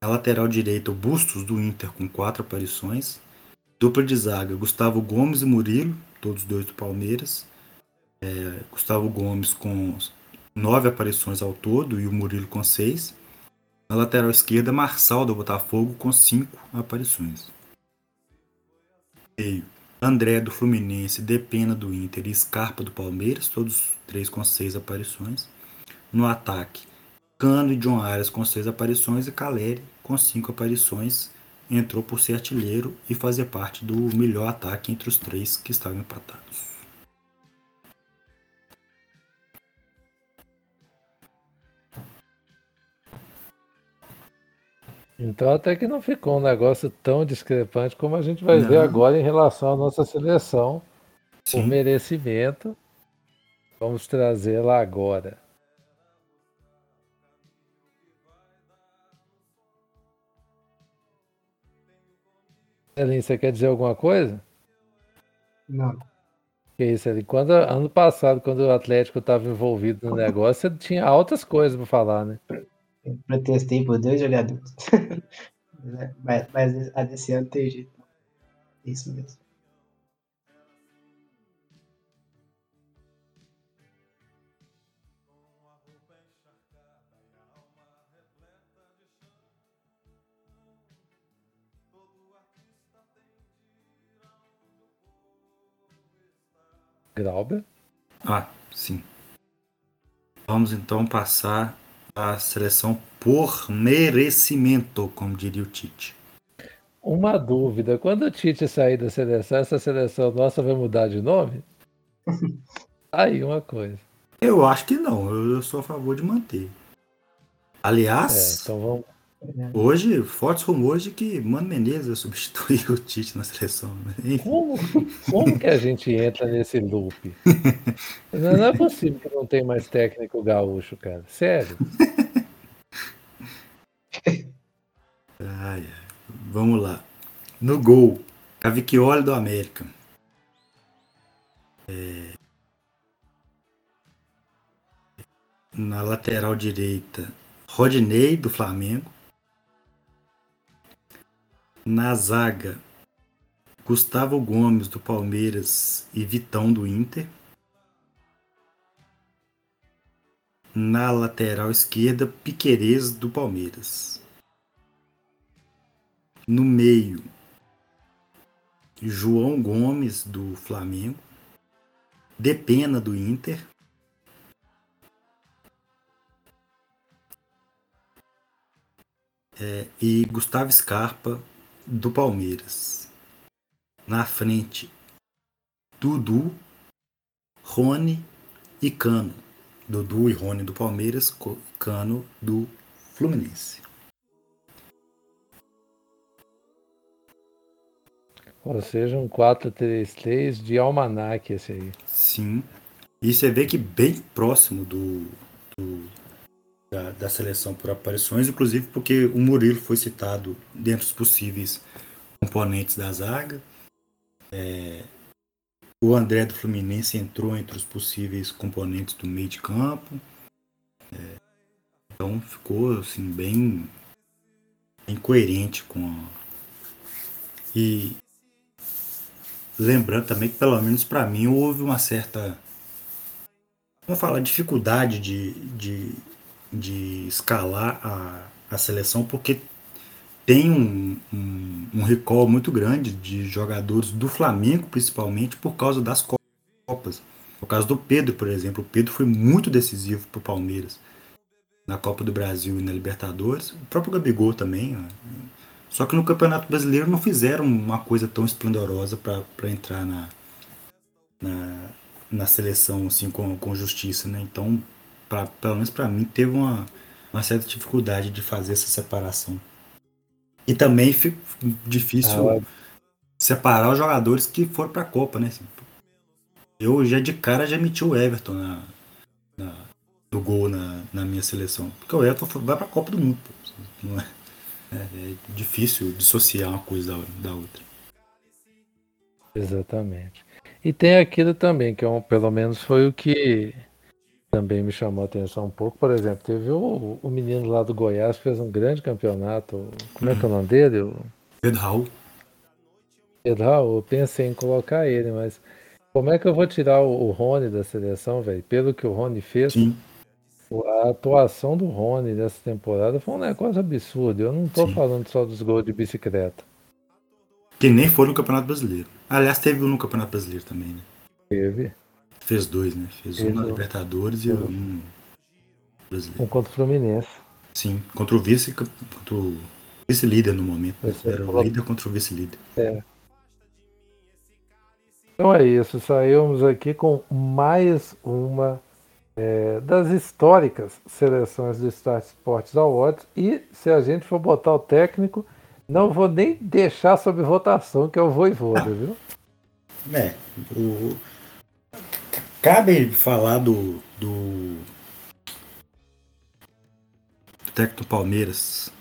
Na lateral direita, o Bustos do Inter, com quatro aparições. Dupla de zaga, Gustavo Gomes e Murilo, todos dois do Palmeiras. É, Gustavo Gomes com nove aparições ao todo e o Murilo com seis. Na lateral esquerda, Marçal do Botafogo com cinco aparições. Meio, André do Fluminense, Depena do Inter e Scarpa do Palmeiras, todos três com seis aparições. No ataque, Cano e John Arias com seis aparições e Caleri com cinco aparições entrou por ser artilheiro e fazer parte do melhor ataque entre os três que estavam empatados. Então até que não ficou um negócio tão discrepante como a gente vai não. ver agora em relação à nossa seleção Sim. por merecimento. Vamos trazê-la agora. Elin, você quer dizer alguma coisa? Não. Que isso, Elin? Quando, ano passado, quando o Atlético estava envolvido no negócio, você tinha altas coisas para falar, né? Eu protestei por dois jogadores. mas, mas a desse ano tem jeito. Isso mesmo. Grauber. Ah, sim. Vamos então passar a seleção por merecimento, como diria o Tite. Uma dúvida: quando o Tite sair da seleção, essa seleção nossa vai mudar de nome? Aí uma coisa. Eu acho que não, eu sou a favor de manter. Aliás, é, então vamos... hoje, fortes rumores de que Mano Menezes vai substituir o Tite na seleção. Né? Como, como que a gente entra nesse loop? Não, não é possível que não tenha mais técnico gaúcho, cara. Sério. Ai, vamos lá. No gol, Cavicchioli do América. É... Na lateral direita, Rodinei do Flamengo. Na zaga, Gustavo Gomes do Palmeiras e Vitão do Inter. Na lateral esquerda, Piquerez do Palmeiras. No meio, João Gomes do Flamengo. Depena do Inter. é, e Gustavo Scarpa do Palmeiras. Na frente, Dudu, Rony e Cano. Dudu e Rony do Palmeiras, Cano do Fluminense. Ou seja, um 4-3-3 de almanac esse aí. Sim. E você vê que bem próximo do, do da, da, seleção por aparições, inclusive porque o Murilo foi citado dentro dos possíveis componentes da zaga. É, o André do Fluminense entrou entre os possíveis componentes do meio de campo. É, então ficou assim bem, bem coerente com a... e lembrando também que pelo menos para mim houve uma certa vamos falar dificuldade de, de de escalar a, a seleção, porque tem um, um, um recall muito grande de jogadores do Flamengo, principalmente, por causa das Copas. No caso do Pedro, por exemplo, o Pedro foi muito decisivo para o Palmeiras na Copa do Brasil e na Libertadores. O próprio Gabigol também. Só que no Campeonato Brasileiro não fizeram uma coisa tão esplendorosa para entrar na, na, na, seleção assim com, com justiça. Né? Então pra, pelo menos para mim, teve uma, uma certa dificuldade de fazer essa separação. E também fica difícil ah, separar os jogadores que foram para a Copa, né? Eu já de cara já meti o Everton na, na, do gol na, na minha seleção. Porque o Everton vai para a Copa do Mundo. Não é, é, é, difícil dissociar uma coisa da, da outra. Exatamente. E tem aquilo também, que é um, pelo menos foi o que também me chamou a atenção um pouco. Por exemplo, teve o, o menino lá do Goiás que fez um grande campeonato. Como é que é o nome dele? O... Pedro Raul. Pedro Raul, eu pensei em colocar ele, mas como é que eu vou tirar o, o Rony da seleção, velho? Pelo que o Rony fez, Sim. A atuação do Rony nessa temporada foi um negócio absurdo. Eu não tô Sim. falando só dos gols de bicicleta. Que nem foi no Campeonato Brasileiro. Aliás, teve um no Campeonato Brasileiro também, né? Teve. Fez dois, né? Fez um na Libertadores e um brasileiro. Um contra o Fluminense. Sim, contra o vice, contra o vice-líder no momento. Né? Era o líder contra o vice-líder. É. Então é isso, saímos aqui com mais uma é, das históricas seleções do Start Sports Awards. E se a gente for botar o técnico, não vou nem deixar sob votação, que é o Voivoda, viu? É, o, Cabe falar do, do, do técnico do Palmeiras.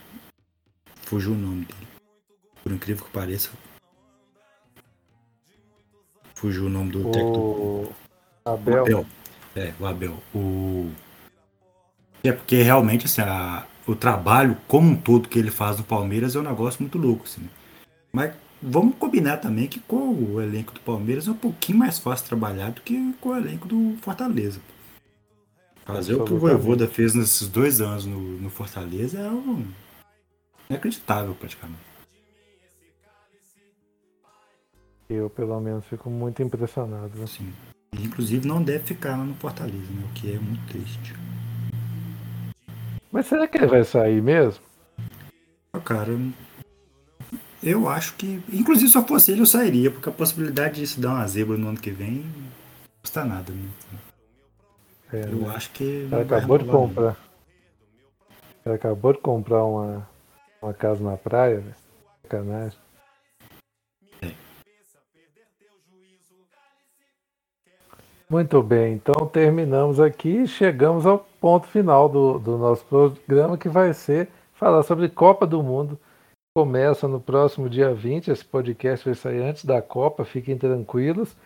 Fugiu o nome dele. Por incrível que pareça. Fugiu o nome do o... técnico. Abel. Abel. É, o Abel. O... É porque realmente assim, a... o trabalho como um todo que ele faz no Palmeiras é um negócio muito louco. Assim. Mas vamos combinar também que com o elenco do Palmeiras é um pouquinho mais fácil trabalhar do que com o elenco do Fortaleza. Fazer o que o Voivoda fez nesses dois anos no, no Fortaleza é um... inacreditável praticamente. Eu, pelo menos, fico muito impressionado. Né? Sim. Inclusive não deve ficar lá no Fortaleza, né? o que é muito triste. Mas será que ele vai sair mesmo? Cara, eu acho que. Inclusive, se eu fosse ele, eu sairia, porque a possibilidade de se dar uma zebra no ano que vem não custa nada. Né? É, eu né? acho que. Ele acabou de comprar. Ele acabou de comprar uma, uma casa na praia, né? Sacanagem. Muito bem, então terminamos aqui e chegamos ao ponto final do, do nosso programa, que vai ser falar sobre Copa do Mundo. Começa no próximo dia 20, esse podcast vai sair antes da Copa, fiquem tranquilos.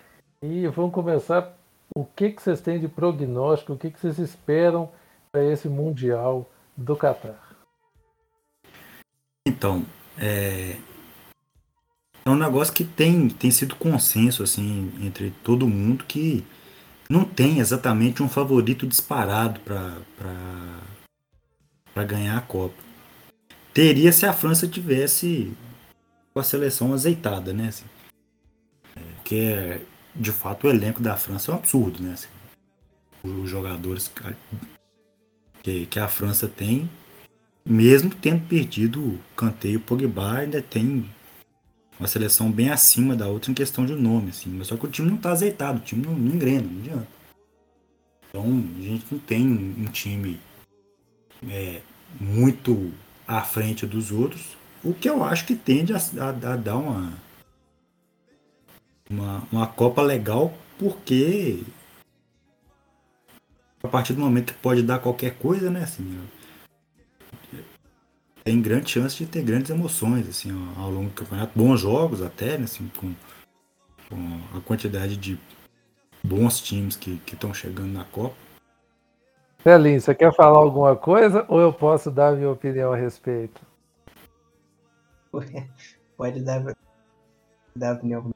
E vamos começar. O que, que vocês têm de prognóstico? O que, que vocês esperam para esse Mundial do Catar? Então, é... é um negócio que tem, tem sido consenso assim entre todo mundo que não tem exatamente um favorito disparado para ganhar a Copa teria se a França tivesse com a seleção azeitada, né? Assim, que é, de fato, o elenco da França é um absurdo, né? Assim, os jogadores que, que a França tem, mesmo tendo perdido o e o Pogba, ainda tem uma seleção bem acima da outra em questão de nome, assim. Mas só que o time não está azeitado, o time não, não engrena, não adianta. Então, a gente não tem um time é, muito à frente dos outros, o que eu acho que tende a, a, a dar uma, uma, uma Copa legal, porque a partir do momento que pode dar qualquer coisa, né? Assim, tem grande chance de ter grandes emoções assim, ao longo do campeonato. Bons jogos até, né? Assim, com, com a quantidade de bons times que estão chegando na Copa. Celinho, você quer falar alguma coisa ou eu posso dar minha opinião a respeito? Pode dar, dar opinião.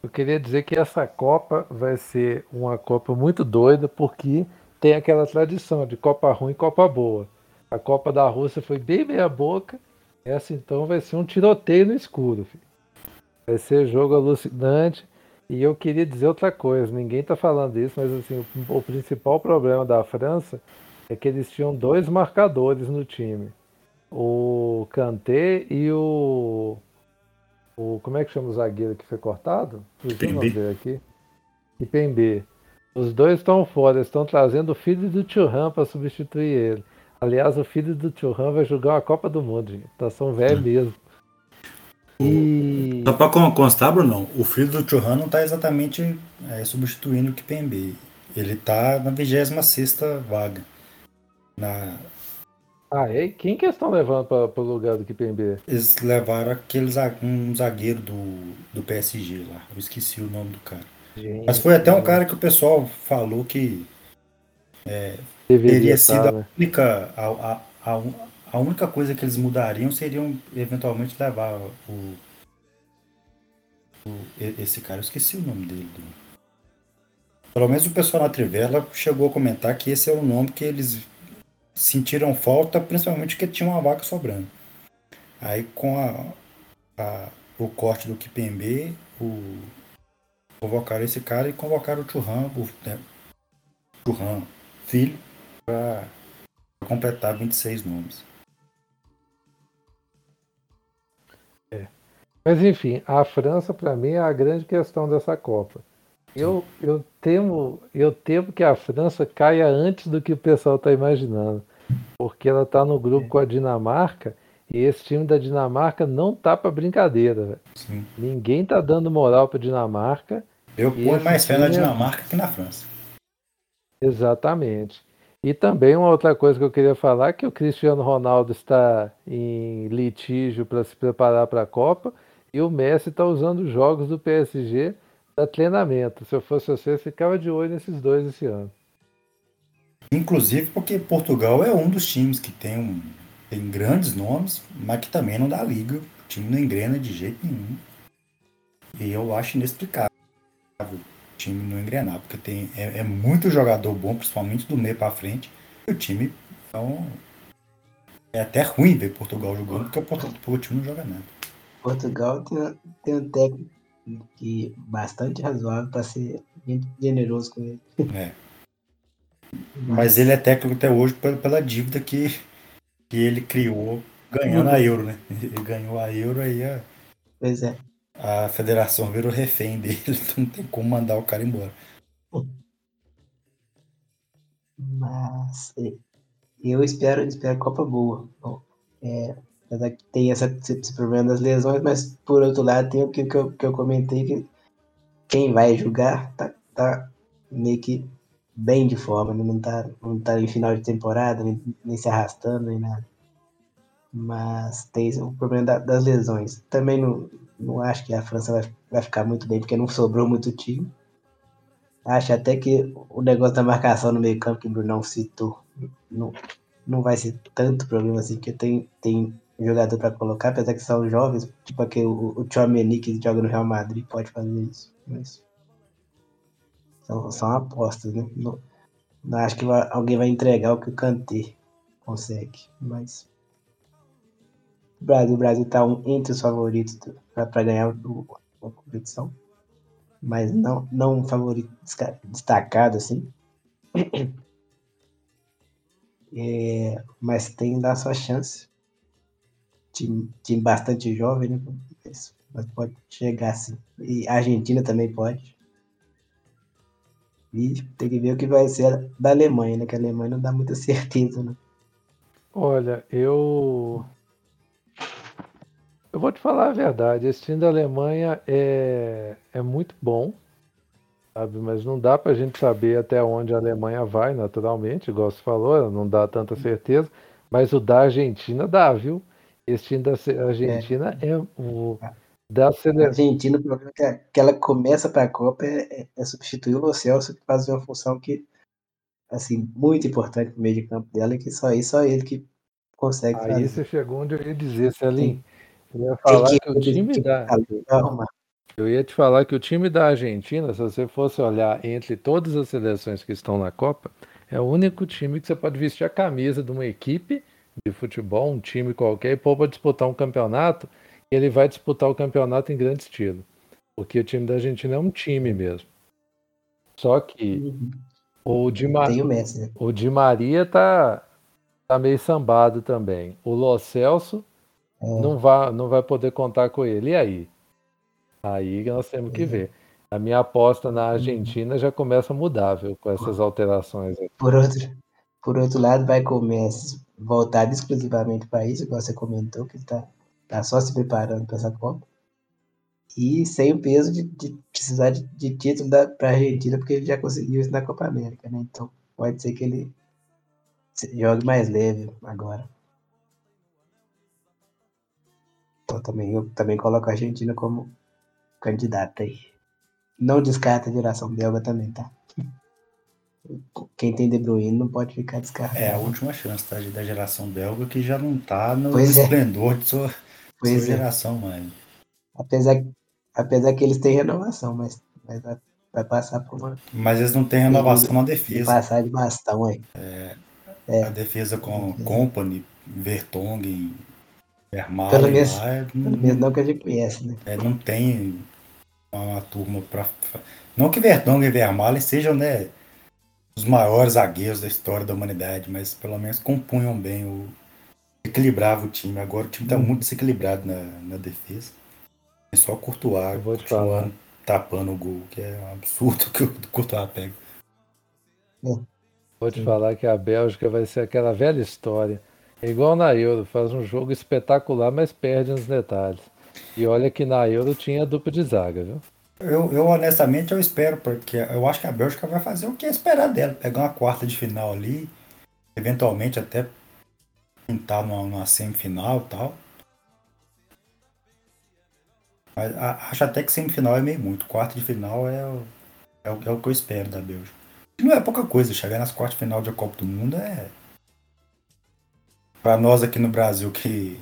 Eu queria dizer que essa Copa vai ser uma Copa muito doida, porque tem aquela tradição de Copa ruim e Copa boa. A Copa da Rússia foi bem meia boca, essa então vai ser um tiroteio no escuro. Filho. Vai ser jogo alucinante. E eu queria dizer outra coisa, ninguém está falando isso, mas assim, o, o, principal problema da França é que eles tinham dois marcadores no time. O Kanté e o. o como é que chama o zagueiro que foi cortado? Dele aqui. Ipembe. Os dois estão fora, estão trazendo o filho do Thuram para substituir ele. Aliás, o filho do Thuram vai jogar a Copa do Mundo, gente. Tá são velho mesmo. E... Só para constar, Bruno, o filho do Churran não está exatamente é, substituindo o Kipembe. Ele está na 26 vaga. Na... Ah, e quem que estão levando para o lugar do Kipembe? Eles levaram aquele um zagueiro do, do PSG lá. Eu esqueci o nome do cara. Gente, Mas foi até um cara que o pessoal falou que é, teria sido a né? única. A, a, a, a única coisa que eles mudariam seriam eventualmente levar o, o esse cara, eu esqueci o nome dele. Pelo menos o pessoal na Trivela chegou a comentar que esse é o nome que eles sentiram falta, principalmente porque tinha uma vaca sobrando. Aí com a, a o corte do Kipembe, o convocaram esse cara e convocaram o Churran, o né, Churran filho, para completar 26 nomes. Mas enfim, a França para mim é a grande questão dessa Copa. Eu, eu, temo, eu temo que a França caia antes do que o pessoal está imaginando. Porque ela está no grupo com a Dinamarca e esse time da Dinamarca não tá para brincadeira. Ninguém tá dando moral para Dinamarca. Eu ponho mais fé na é Dinamarca que na França. Exatamente. E também uma outra coisa que eu queria falar que o Cristiano Ronaldo está em litígio para se preparar para a Copa e o Messi está usando os jogos do PSG para treinamento. Se eu fosse você, ficava de olho nesses dois esse ano. Inclusive porque Portugal é um dos times que tem, um, tem grandes nomes, mas que também não dá liga. O time não engrena de jeito nenhum. E eu acho inexplicável time não engrenar, porque tem, é, é muito jogador bom, principalmente do meio para frente. E o time então, é até ruim ver Portugal jogando, porque o, o time não joga nada. Portugal tem, tem um técnico que bastante razoável para ser generoso com ele. É. Mas ele é técnico até hoje pela, pela dívida que, que ele criou ganhando a euro, né? Ele ganhou a euro aí a, Pois é. A federação virou refém dele, então não tem como mandar o cara embora. Mas é, eu espero, espero Copa boa. Bom, é, tem essa, esse problema das lesões, mas por outro lado tem o que, que, eu, que eu comentei que quem vai jogar tá, tá meio que bem de forma, né? não, tá, não tá em final de temporada, nem, nem se arrastando, nem nada. Mas tem o problema da, das lesões. Também não, não acho que a França vai, vai ficar muito bem, porque não sobrou muito time. Acho até que o negócio da marcação no meio campo que o Brunão citou não, não vai ser tanto problema assim, porque tem, tem jogador para colocar, apesar que são jovens, tipo aquele, o, o que joga no Real Madrid pode fazer isso. Mas são, são apostas, né? Não, não acho que vai, alguém vai entregar o que o Kanté consegue, mas Brasil, o Brasil tá um, entre os favoritos para ganhar o, a competição, mas não, não um favorito destacado assim. É, mas tem lá sua chance. Time, time bastante jovem, né? Mas, mas pode chegar assim. E a Argentina também pode. E tem que ver o que vai ser da Alemanha, né? Que a Alemanha não dá muita certeza, né? Olha, eu. Eu vou te falar a verdade, esse time da Alemanha é, é muito bom, sabe? Mas não dá pra gente saber até onde a Alemanha vai, naturalmente, igual você falou, não dá tanta certeza. Mas o da Argentina dá, viu? Esse time da Argentina é, é o da seleção. A Argentina, o problema é que, que ela começa para a Copa é, é, substituir o Lo Celso, que faz uma função que, assim, muito importante no meio de campo dela, e que só, aí, só ele que consegue Aí fazer. você chegou onde eu ia dizer, Celim. Eu ia falar que, que, o time da. Eu ia te falar que o time da Argentina, se você fosse olhar entre todas as seleções que estão na Copa, é o único time que você pode vestir a camisa de uma equipe de futebol, um time qualquer, e pôr para disputar um campeonato ele vai disputar o campeonato em grande estilo. Porque o time da Argentina é um time mesmo. Só que o, Di Mar... o, Messi, né? o Di Maria tá, tá meio sambado também. O Lo Celso é. não, vai, não vai poder contar com ele. E aí? Aí nós temos que é. ver. A minha aposta na uhum. Argentina já começa a mudar, viu, com essas alterações. Por outro, por outro lado, vai começar voltar exclusivamente para isso, igual você comentou, que está tá só se preparando para essa Copa. E sem o peso de, de precisar de, de título para a Argentina, porque ele já conseguiu isso na Copa América, né? Então pode ser que ele jogue mais leve agora. Então também, eu também coloco a Argentina como candidata aí. Não descarta a geração belga também, tá? Quem tem De Bruyne não pode ficar descartado. É a última chance tá, da geração belga que já não tá no pois é. esplendor é. de sua, Sua é. geração, mano. Apesar, apesar que eles têm renovação, mas, mas vai, passar por uma. Mas eles não têm renovação na defesa. Passar de bastão aí. É, é. A defesa com é. Company, Vertonghen, Vermaelen. Pelo menos, lá, é, pelo menos não que a gente conhece, né? É, não tem uma turma para. Não que Vertonghen e Vermaelen sejam, né? Os maiores zagueiros da história da humanidade, mas pelo menos compunham bem o, equilibrava o time. Agora o time tá uhum. muito desequilibrado na, na defesa. É só Courtois Eu vou te falar. tapando o gol, que é um absurdo que o Courtois pega. Vou te falar que a Bélgica vai ser aquela velha história. É igual na Euro, faz um jogo espetacular, mas perde nos detalhes. E olha que na Euro tinha dupla de zaga, viu? Eu, eu honestamente eu espero, porque eu acho que a Bélgica vai fazer o que é esperar dela, pegar uma quarta de final ali, eventualmente até pintar numa, numa semifinal e tal. Mas a, acho até que semifinal é meio muito. Quarto de final é, é, o, é o que eu espero da Bélgica. Não é pouca coisa, chegar nas quartas de final da Copa do Mundo é. Para nós aqui no Brasil que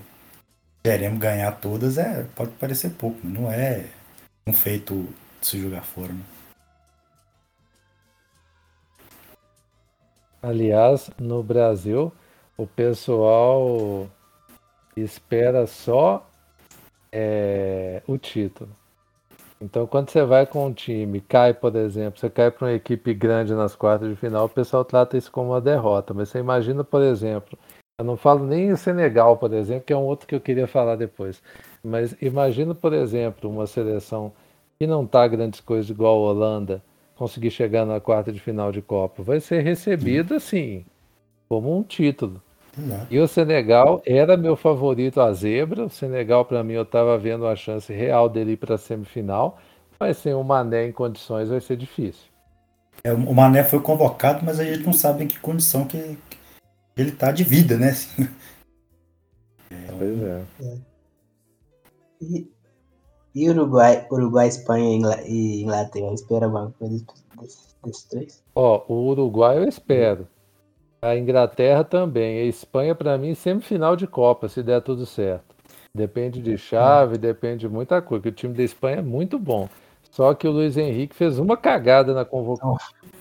queremos ganhar todas, é, pode parecer pouco, mas não é um feito de se jogar fora. Né? Aliás, no Brasil, o pessoal espera só é, o título. Então, quando você vai com um time, cai, por exemplo, você cai para uma equipe grande nas quartas de final, o pessoal trata isso como uma derrota. Mas você imagina, por exemplo, eu não falo nem o Senegal, por exemplo, que é um outro que eu queria falar depois. Mas imagina, por exemplo, uma seleção que não está grandes coisas igual a Holanda, conseguir chegar na quarta de final de Copa. Vai ser recebida, assim, como um título. E o Senegal era meu favorito a zebra. O Senegal, para mim, eu estava vendo a chance real dele ir para a semifinal. Mas sem o Mané em condições vai ser difícil. É, o Mané foi convocado, mas a gente não sabe em que condição que, ele tá de vida, né? É, pois é. é. E, e Uruguai, Uruguai, Espanha e Inglaterra, espera alguma coisa desses, desses três? Ó, o Uruguai eu espero. A Inglaterra também. A Espanha, para mim, semifinal de Copa, se der tudo certo. Depende de chave, é. depende de muita coisa. o time da Espanha é muito bom. Só que o Luiz Henrique fez uma cagada na convocação. É?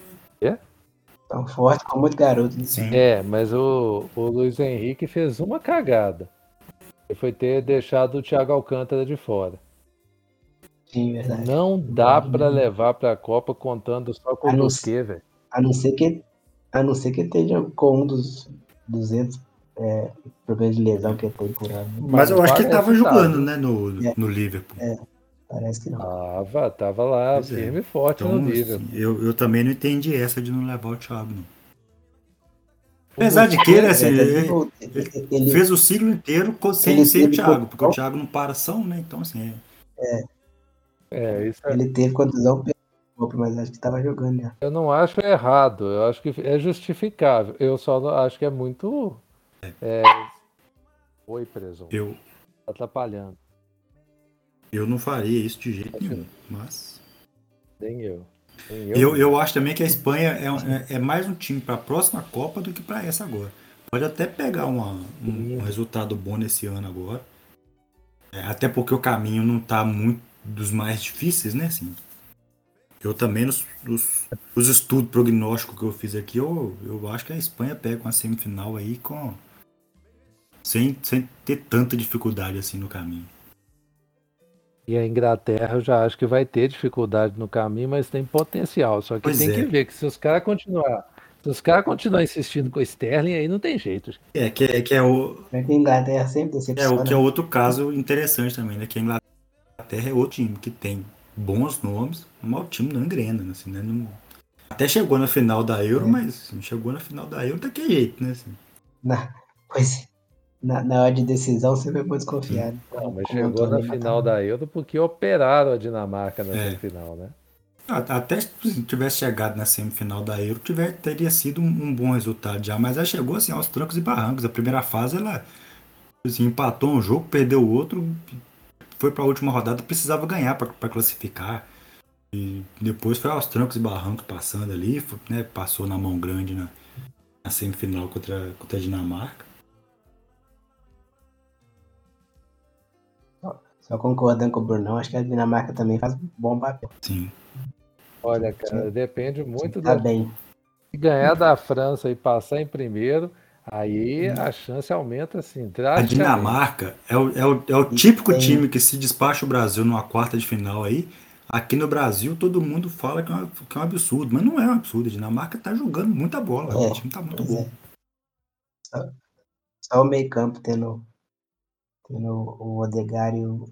Tão forte como muito garoto. Né? Sim. É, mas o, o Luiz Henrique fez uma cagada. Ele foi ter deixado o Thiago Alcântara de fora. Sim, verdade. Não dá para levar para a Copa contando só com o Busquet, velho. A não ser que a não ser que ele esteja com um dos 200 é, problemas de lesão que ele tem por ano. Mas eu acho que ele estava jogando, né, no, é, no Liverpool. É, parece que não. Tava, tava lá, pois é. firme e forte então, no Liverpool. Assim, eu, eu também não entendi essa de não levar o Thiago, não. Apesar de que, né, assim, ele, ele, ele, fez o ciclo inteiro sem, sem o Thiago, porque o Thiago não para ação, né? Então, assim. É. É, isso é... Ele teve contusão mas acho que estava jogando já. Eu não acho errado, eu acho que é justificável. Eu só acho que é muito. É... Oi, preso. Eu. Tá atrapalhando. Eu não faria isso de jeito nenhum, mas. Nem eu. Nem eu. eu. Eu acho também que a Espanha é, é, é mais um time para a próxima Copa do que para essa agora. Pode até pegar uma, um, um, resultado bom nesse ano agora. É, até porque o caminho não está muito dos mais difíceis, né? Assim, eu também, nos, nos, nos, estudos prognósticos que eu fiz aqui, eu, eu acho que a Espanha pega uma semifinal aí com. Sem, sem ter tanta dificuldade assim no caminho. E a Inglaterra eu já acho que vai ter dificuldade no caminho, mas tem potencial. Só que pois tem é. que ver que se os caras continuar. Se os caras continuar insistindo com o Sterling, aí não tem jeito. É, que é, que é o. É Inglaterra sempre É, o que é outro caso interessante também, né? Que a Inglaterra é outro time que tem bons nomes, mas o time não engrena, né, assim, né? Não... Até chegou na final da Euro, é. mas assim, chegou na final da Euro daquele jeito, né? Assim. Na, pois na, na hora de decisão sempre é muito desconfiado. Não, mas chegou na final da Euro porque operaram a Dinamarca na é. semifinal, né? Até se tivesse chegado na semifinal da Euro, tiver, teria sido um, um, bom resultado já, mas ela chegou assim aos trancos e barrancos. A primeira fase ela assim, empatou um jogo, perdeu o outro, foi para a última rodada, precisava ganhar para classificar. E depois foi aos trancos e barrancos passando ali, né, passou na mão grande na, na semifinal contra, contra a Dinamarca. Só concordando com o Brunão, acho que a Dinamarca também faz um bom papel. Sim. Olha, cara, depende muito tá da. bem. Se ganhar da França e passar em primeiro, Aí a chance aumenta assim. A Dinamarca é o, é o, é o típico Tem... time que se despacha o Brasil numa quarta de final aí. Aqui no Brasil todo mundo fala que é, um, que é um absurdo, mas não é um absurdo. A Dinamarca tá jogando muita bola. É, o time tá muito bom. É. Só, só, o meio campo tendo, tendo o Odegar e o,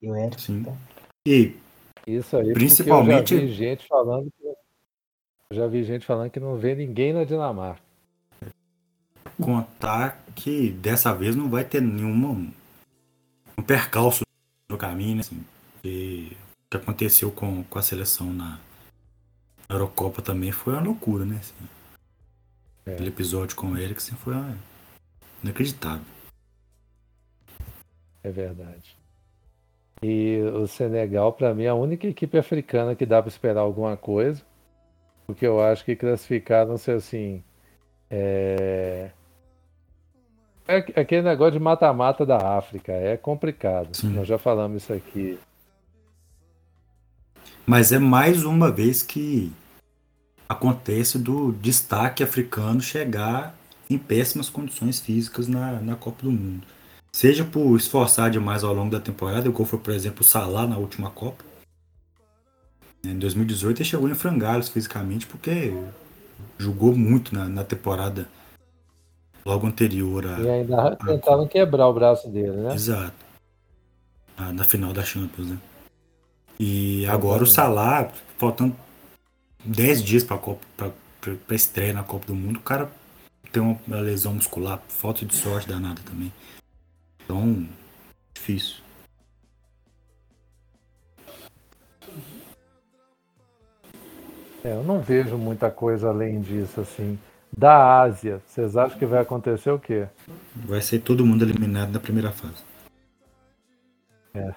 e o Eric. Sim. Tá? E isso aí, principalmente eu já vi gente falando que, já vi gente falando que não vê ninguém na Dinamarca contar que dessa vez não vai ter nenhuma um percalço no caminho, né? Assim, que, o que aconteceu com, com a seleção na Eurocopa também foi uma loucura, né? Assim, é. Aquele episódio com o Eriksen foi uma... inacreditável. É verdade. E o Senegal, para mim, é a única equipe africana que dá para esperar alguma coisa. Porque eu acho que classificaram-se assim. É... É aquele negócio de mata-mata da África, é complicado. Sim. Nós já falamos isso aqui. Mas é mais uma vez que acontece do destaque africano chegar em péssimas condições físicas na, na Copa do Mundo. Seja por esforçar demais ao longo da temporada, igual foi, por exemplo, o Salah na última Copa, Em 2018 ele chegou em frangalhos fisicamente porque jogou muito na, na temporada logo anterior a. E ainda tentavam quebrar o braço dele, né? Exato. Na, na final da Champions, né? E agora o Salah, faltando 10 dias para para estreia na Copa do Mundo, o cara tem uma lesão muscular, falta de sorte danada também. Então, difícil. É, eu não vejo muita coisa além disso, assim. Da Ásia, vocês acham que vai acontecer o quê? Vai ser todo mundo eliminado na primeira fase. É.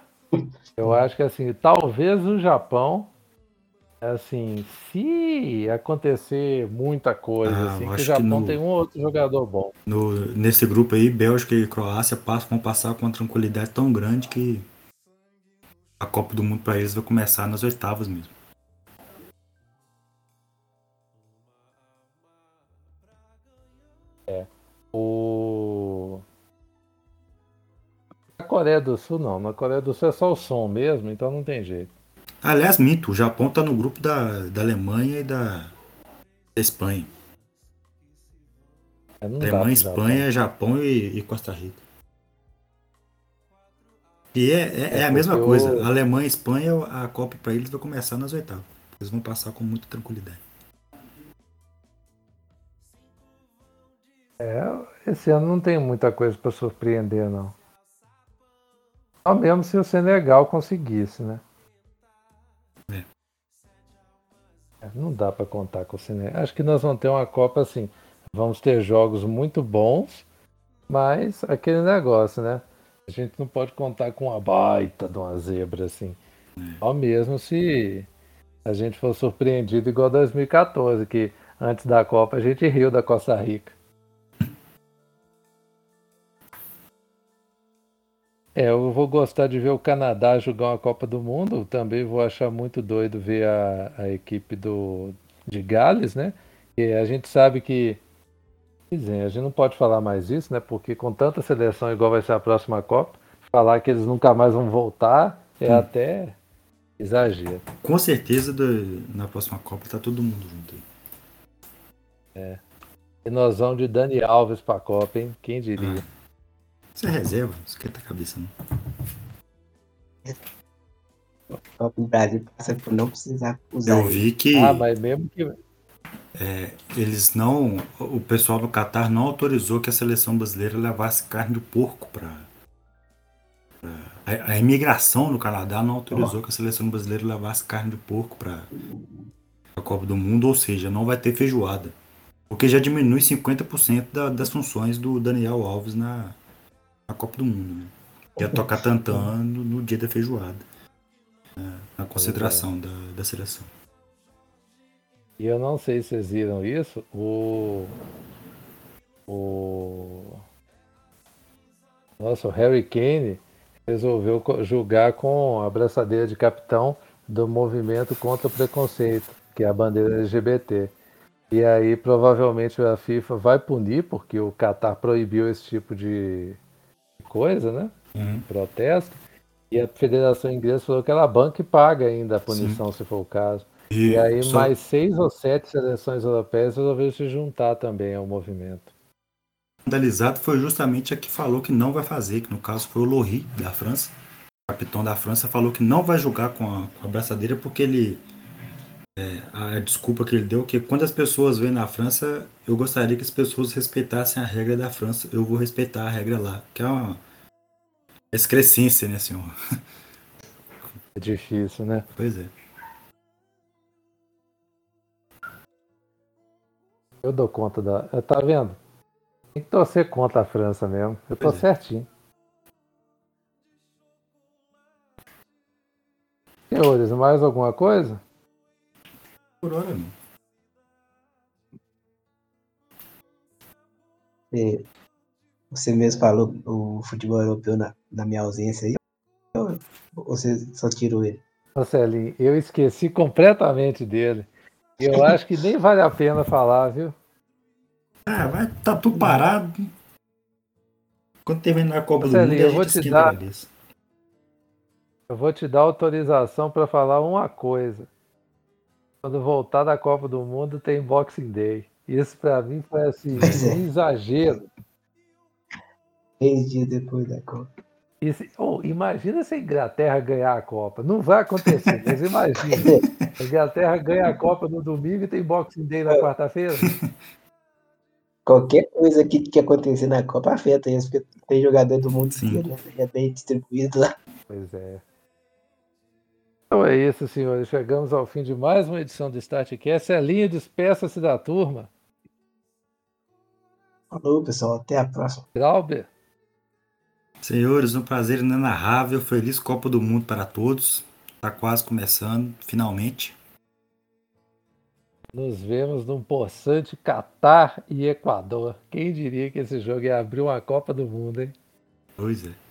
Eu acho que assim, talvez o Japão, assim, se acontecer muita coisa, ah, assim, que o Japão no, tem um outro jogador bom. No, nesse grupo aí, Bélgica e Croácia passam, vão passar com uma tranquilidade tão grande que a Copa do Mundo para eles vai começar nas oitavas mesmo. É. O... Na Coreia do Sul, não. Na Coreia do Sul é só o som mesmo, então não tem jeito. Aliás, mito, o Japão tá no grupo da, da Alemanha e da, da Espanha. É, Alemanha, Espanha, Japão, e, e, Costa Rica. E é, é, é, é a mesma coisa. Eu... Alemanha e Espanha, a Copa para eles vai começar nas oitavas. Eles vão passar com muita tranquilidade. É, esse ano não tem muita coisa para surpreender, não. Só mesmo se o Senegal conseguisse, né? Não dá para contar com o Senegal. Acho que nós vamos ter uma Copa assim. Vamos ter jogos muito bons, mas aquele negócio, né? A gente não pode contar com uma baita de uma zebra assim. É. Só mesmo se a gente for surpreendido igual 2014, que antes da Copa a gente riu da Costa Rica. É, eu vou gostar de ver o Canadá jogar uma Copa do Mundo. Também vou achar muito doido ver a, a equipe do, de Gales, né? E a gente sabe que. Dizer, a gente não pode falar mais isso, né? Porque com tanta seleção igual vai ser a próxima Copa, falar que eles nunca mais vão voltar é hum. até exagero. Com certeza do, na próxima Copa tá todo mundo junto aí. É. E nós vamos de Dani Alves pra Copa, hein? Quem diria? Ah. Isso é reserva, não esquenta a cabeça não. O Brasil passa por não precisar usar. Eu vi que. Ah, mas mesmo que. É, eles não. O pessoal do Catar não autorizou que a seleção brasileira levasse carne de porco para. A, a, imigração no Canadá não autorizou oh. que a seleção brasileira levasse carne de porco para a Copa do Mundo, ou seja, não vai ter feijoada. Porque já diminui 50% da, das funções do Daniel Alves na, a Copa do Mundo, né? Ia tocar tantando no dia da feijoada. Né? Na concentração da, da seleção. E eu não sei se vocês viram isso, o. O. Nossa, o Harry Kane resolveu julgar com a abraçadeira de capitão do movimento contra o preconceito, que é a bandeira LGBT. E aí provavelmente a FIFA vai punir, porque o Qatar proibiu esse tipo de, coisa, né? Uhum. Protesto. E a Federação Inglesa falou que ela banca e paga ainda a punição, Sim. se for o caso. E, e aí só... mais seis ou sete seleções europeias resolveram se juntar também ao movimento. Vandalizado foi justamente a que falou que não vai fazer, que no caso foi o Lohri, da França. O capitão da França falou que não vai jogar com a, com a braçadeira porque ele. É, a desculpa que ele deu que quando as pessoas vêm na França, eu gostaria que as pessoas respeitassem a regra da França. Eu vou respeitar a regra lá, que é uma excrescência, né, senhor? É difícil, né? Pois é. Eu dou conta da. Tá vendo? Tem que torcer contra a França mesmo. Eu tô é. certinho. Senhores, mais alguma coisa? Por hora não. É, você mesmo falou o futebol europeu na, na minha ausência aí? Ou você só tirou ele? Marcelinho, eu esqueci completamente dele. Eu acho que nem vale a pena falar, viu? Ah, vai, tá tudo parado. Quando terminar a Copa Marcelinho, do Mundo, eu vou te dar. Eu vou te dar autorização para falar uma coisa. Quando voltar da Copa do Mundo tem Boxing Day. Isso para mim foi assim, é. um exagero. Três dias depois da Copa. Esse, oh, imagina se a Inglaterra ganhar a Copa. Não vai acontecer, mas imagina. A Inglaterra ganha a Copa no domingo e tem Boxing Day na quarta-feira. Qualquer coisa que, que acontecer na Copa afeta isso, porque tem jogador do mundo inteiro, né? é bem distribuído lá. Pois é. Então é isso, senhores. Chegamos ao fim de mais uma edição do StartCast. É a linha despeça-se da turma. Falou, pessoal. Até a próxima. Grauber. Senhores, um prazer inenarrável. Feliz Copa do Mundo para todos. Está quase começando, finalmente. Nos vemos num possante Catar e Equador. Quem diria que esse jogo ia abrir uma Copa do Mundo, hein? Pois é.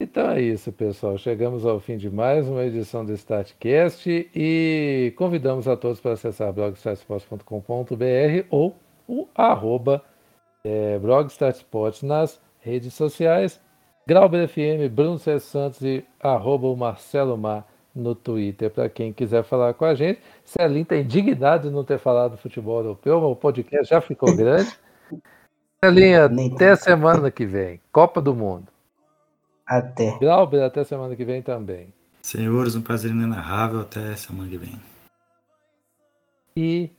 Então é isso, pessoal. Chegamos ao fim de mais uma edição do StartCast e convidamos a todos para acessar blogstartsports.com.br ou o arroba é, blogstartsports nas redes sociais. Grauber FM, Bruno C. Santos e arroba o Marcelo Mar no Twitter para quem quiser falar com a gente. Celinho está indignado de não ter falado do futebol europeu, mas o podcast já ficou grande. Celinha, até semana que vem. Copa do Mundo. Até. Glauber, até semana que vem também. Senhores, um prazer inenarrável. Até semana que vem. E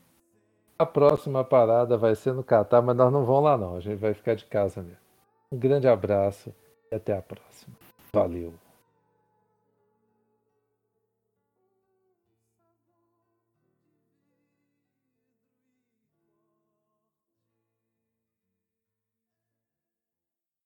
a próxima parada vai ser no Catar, mas nós não vamos lá não. A gente vai ficar de casa mesmo. Um grande abraço e até a próxima. Valeu.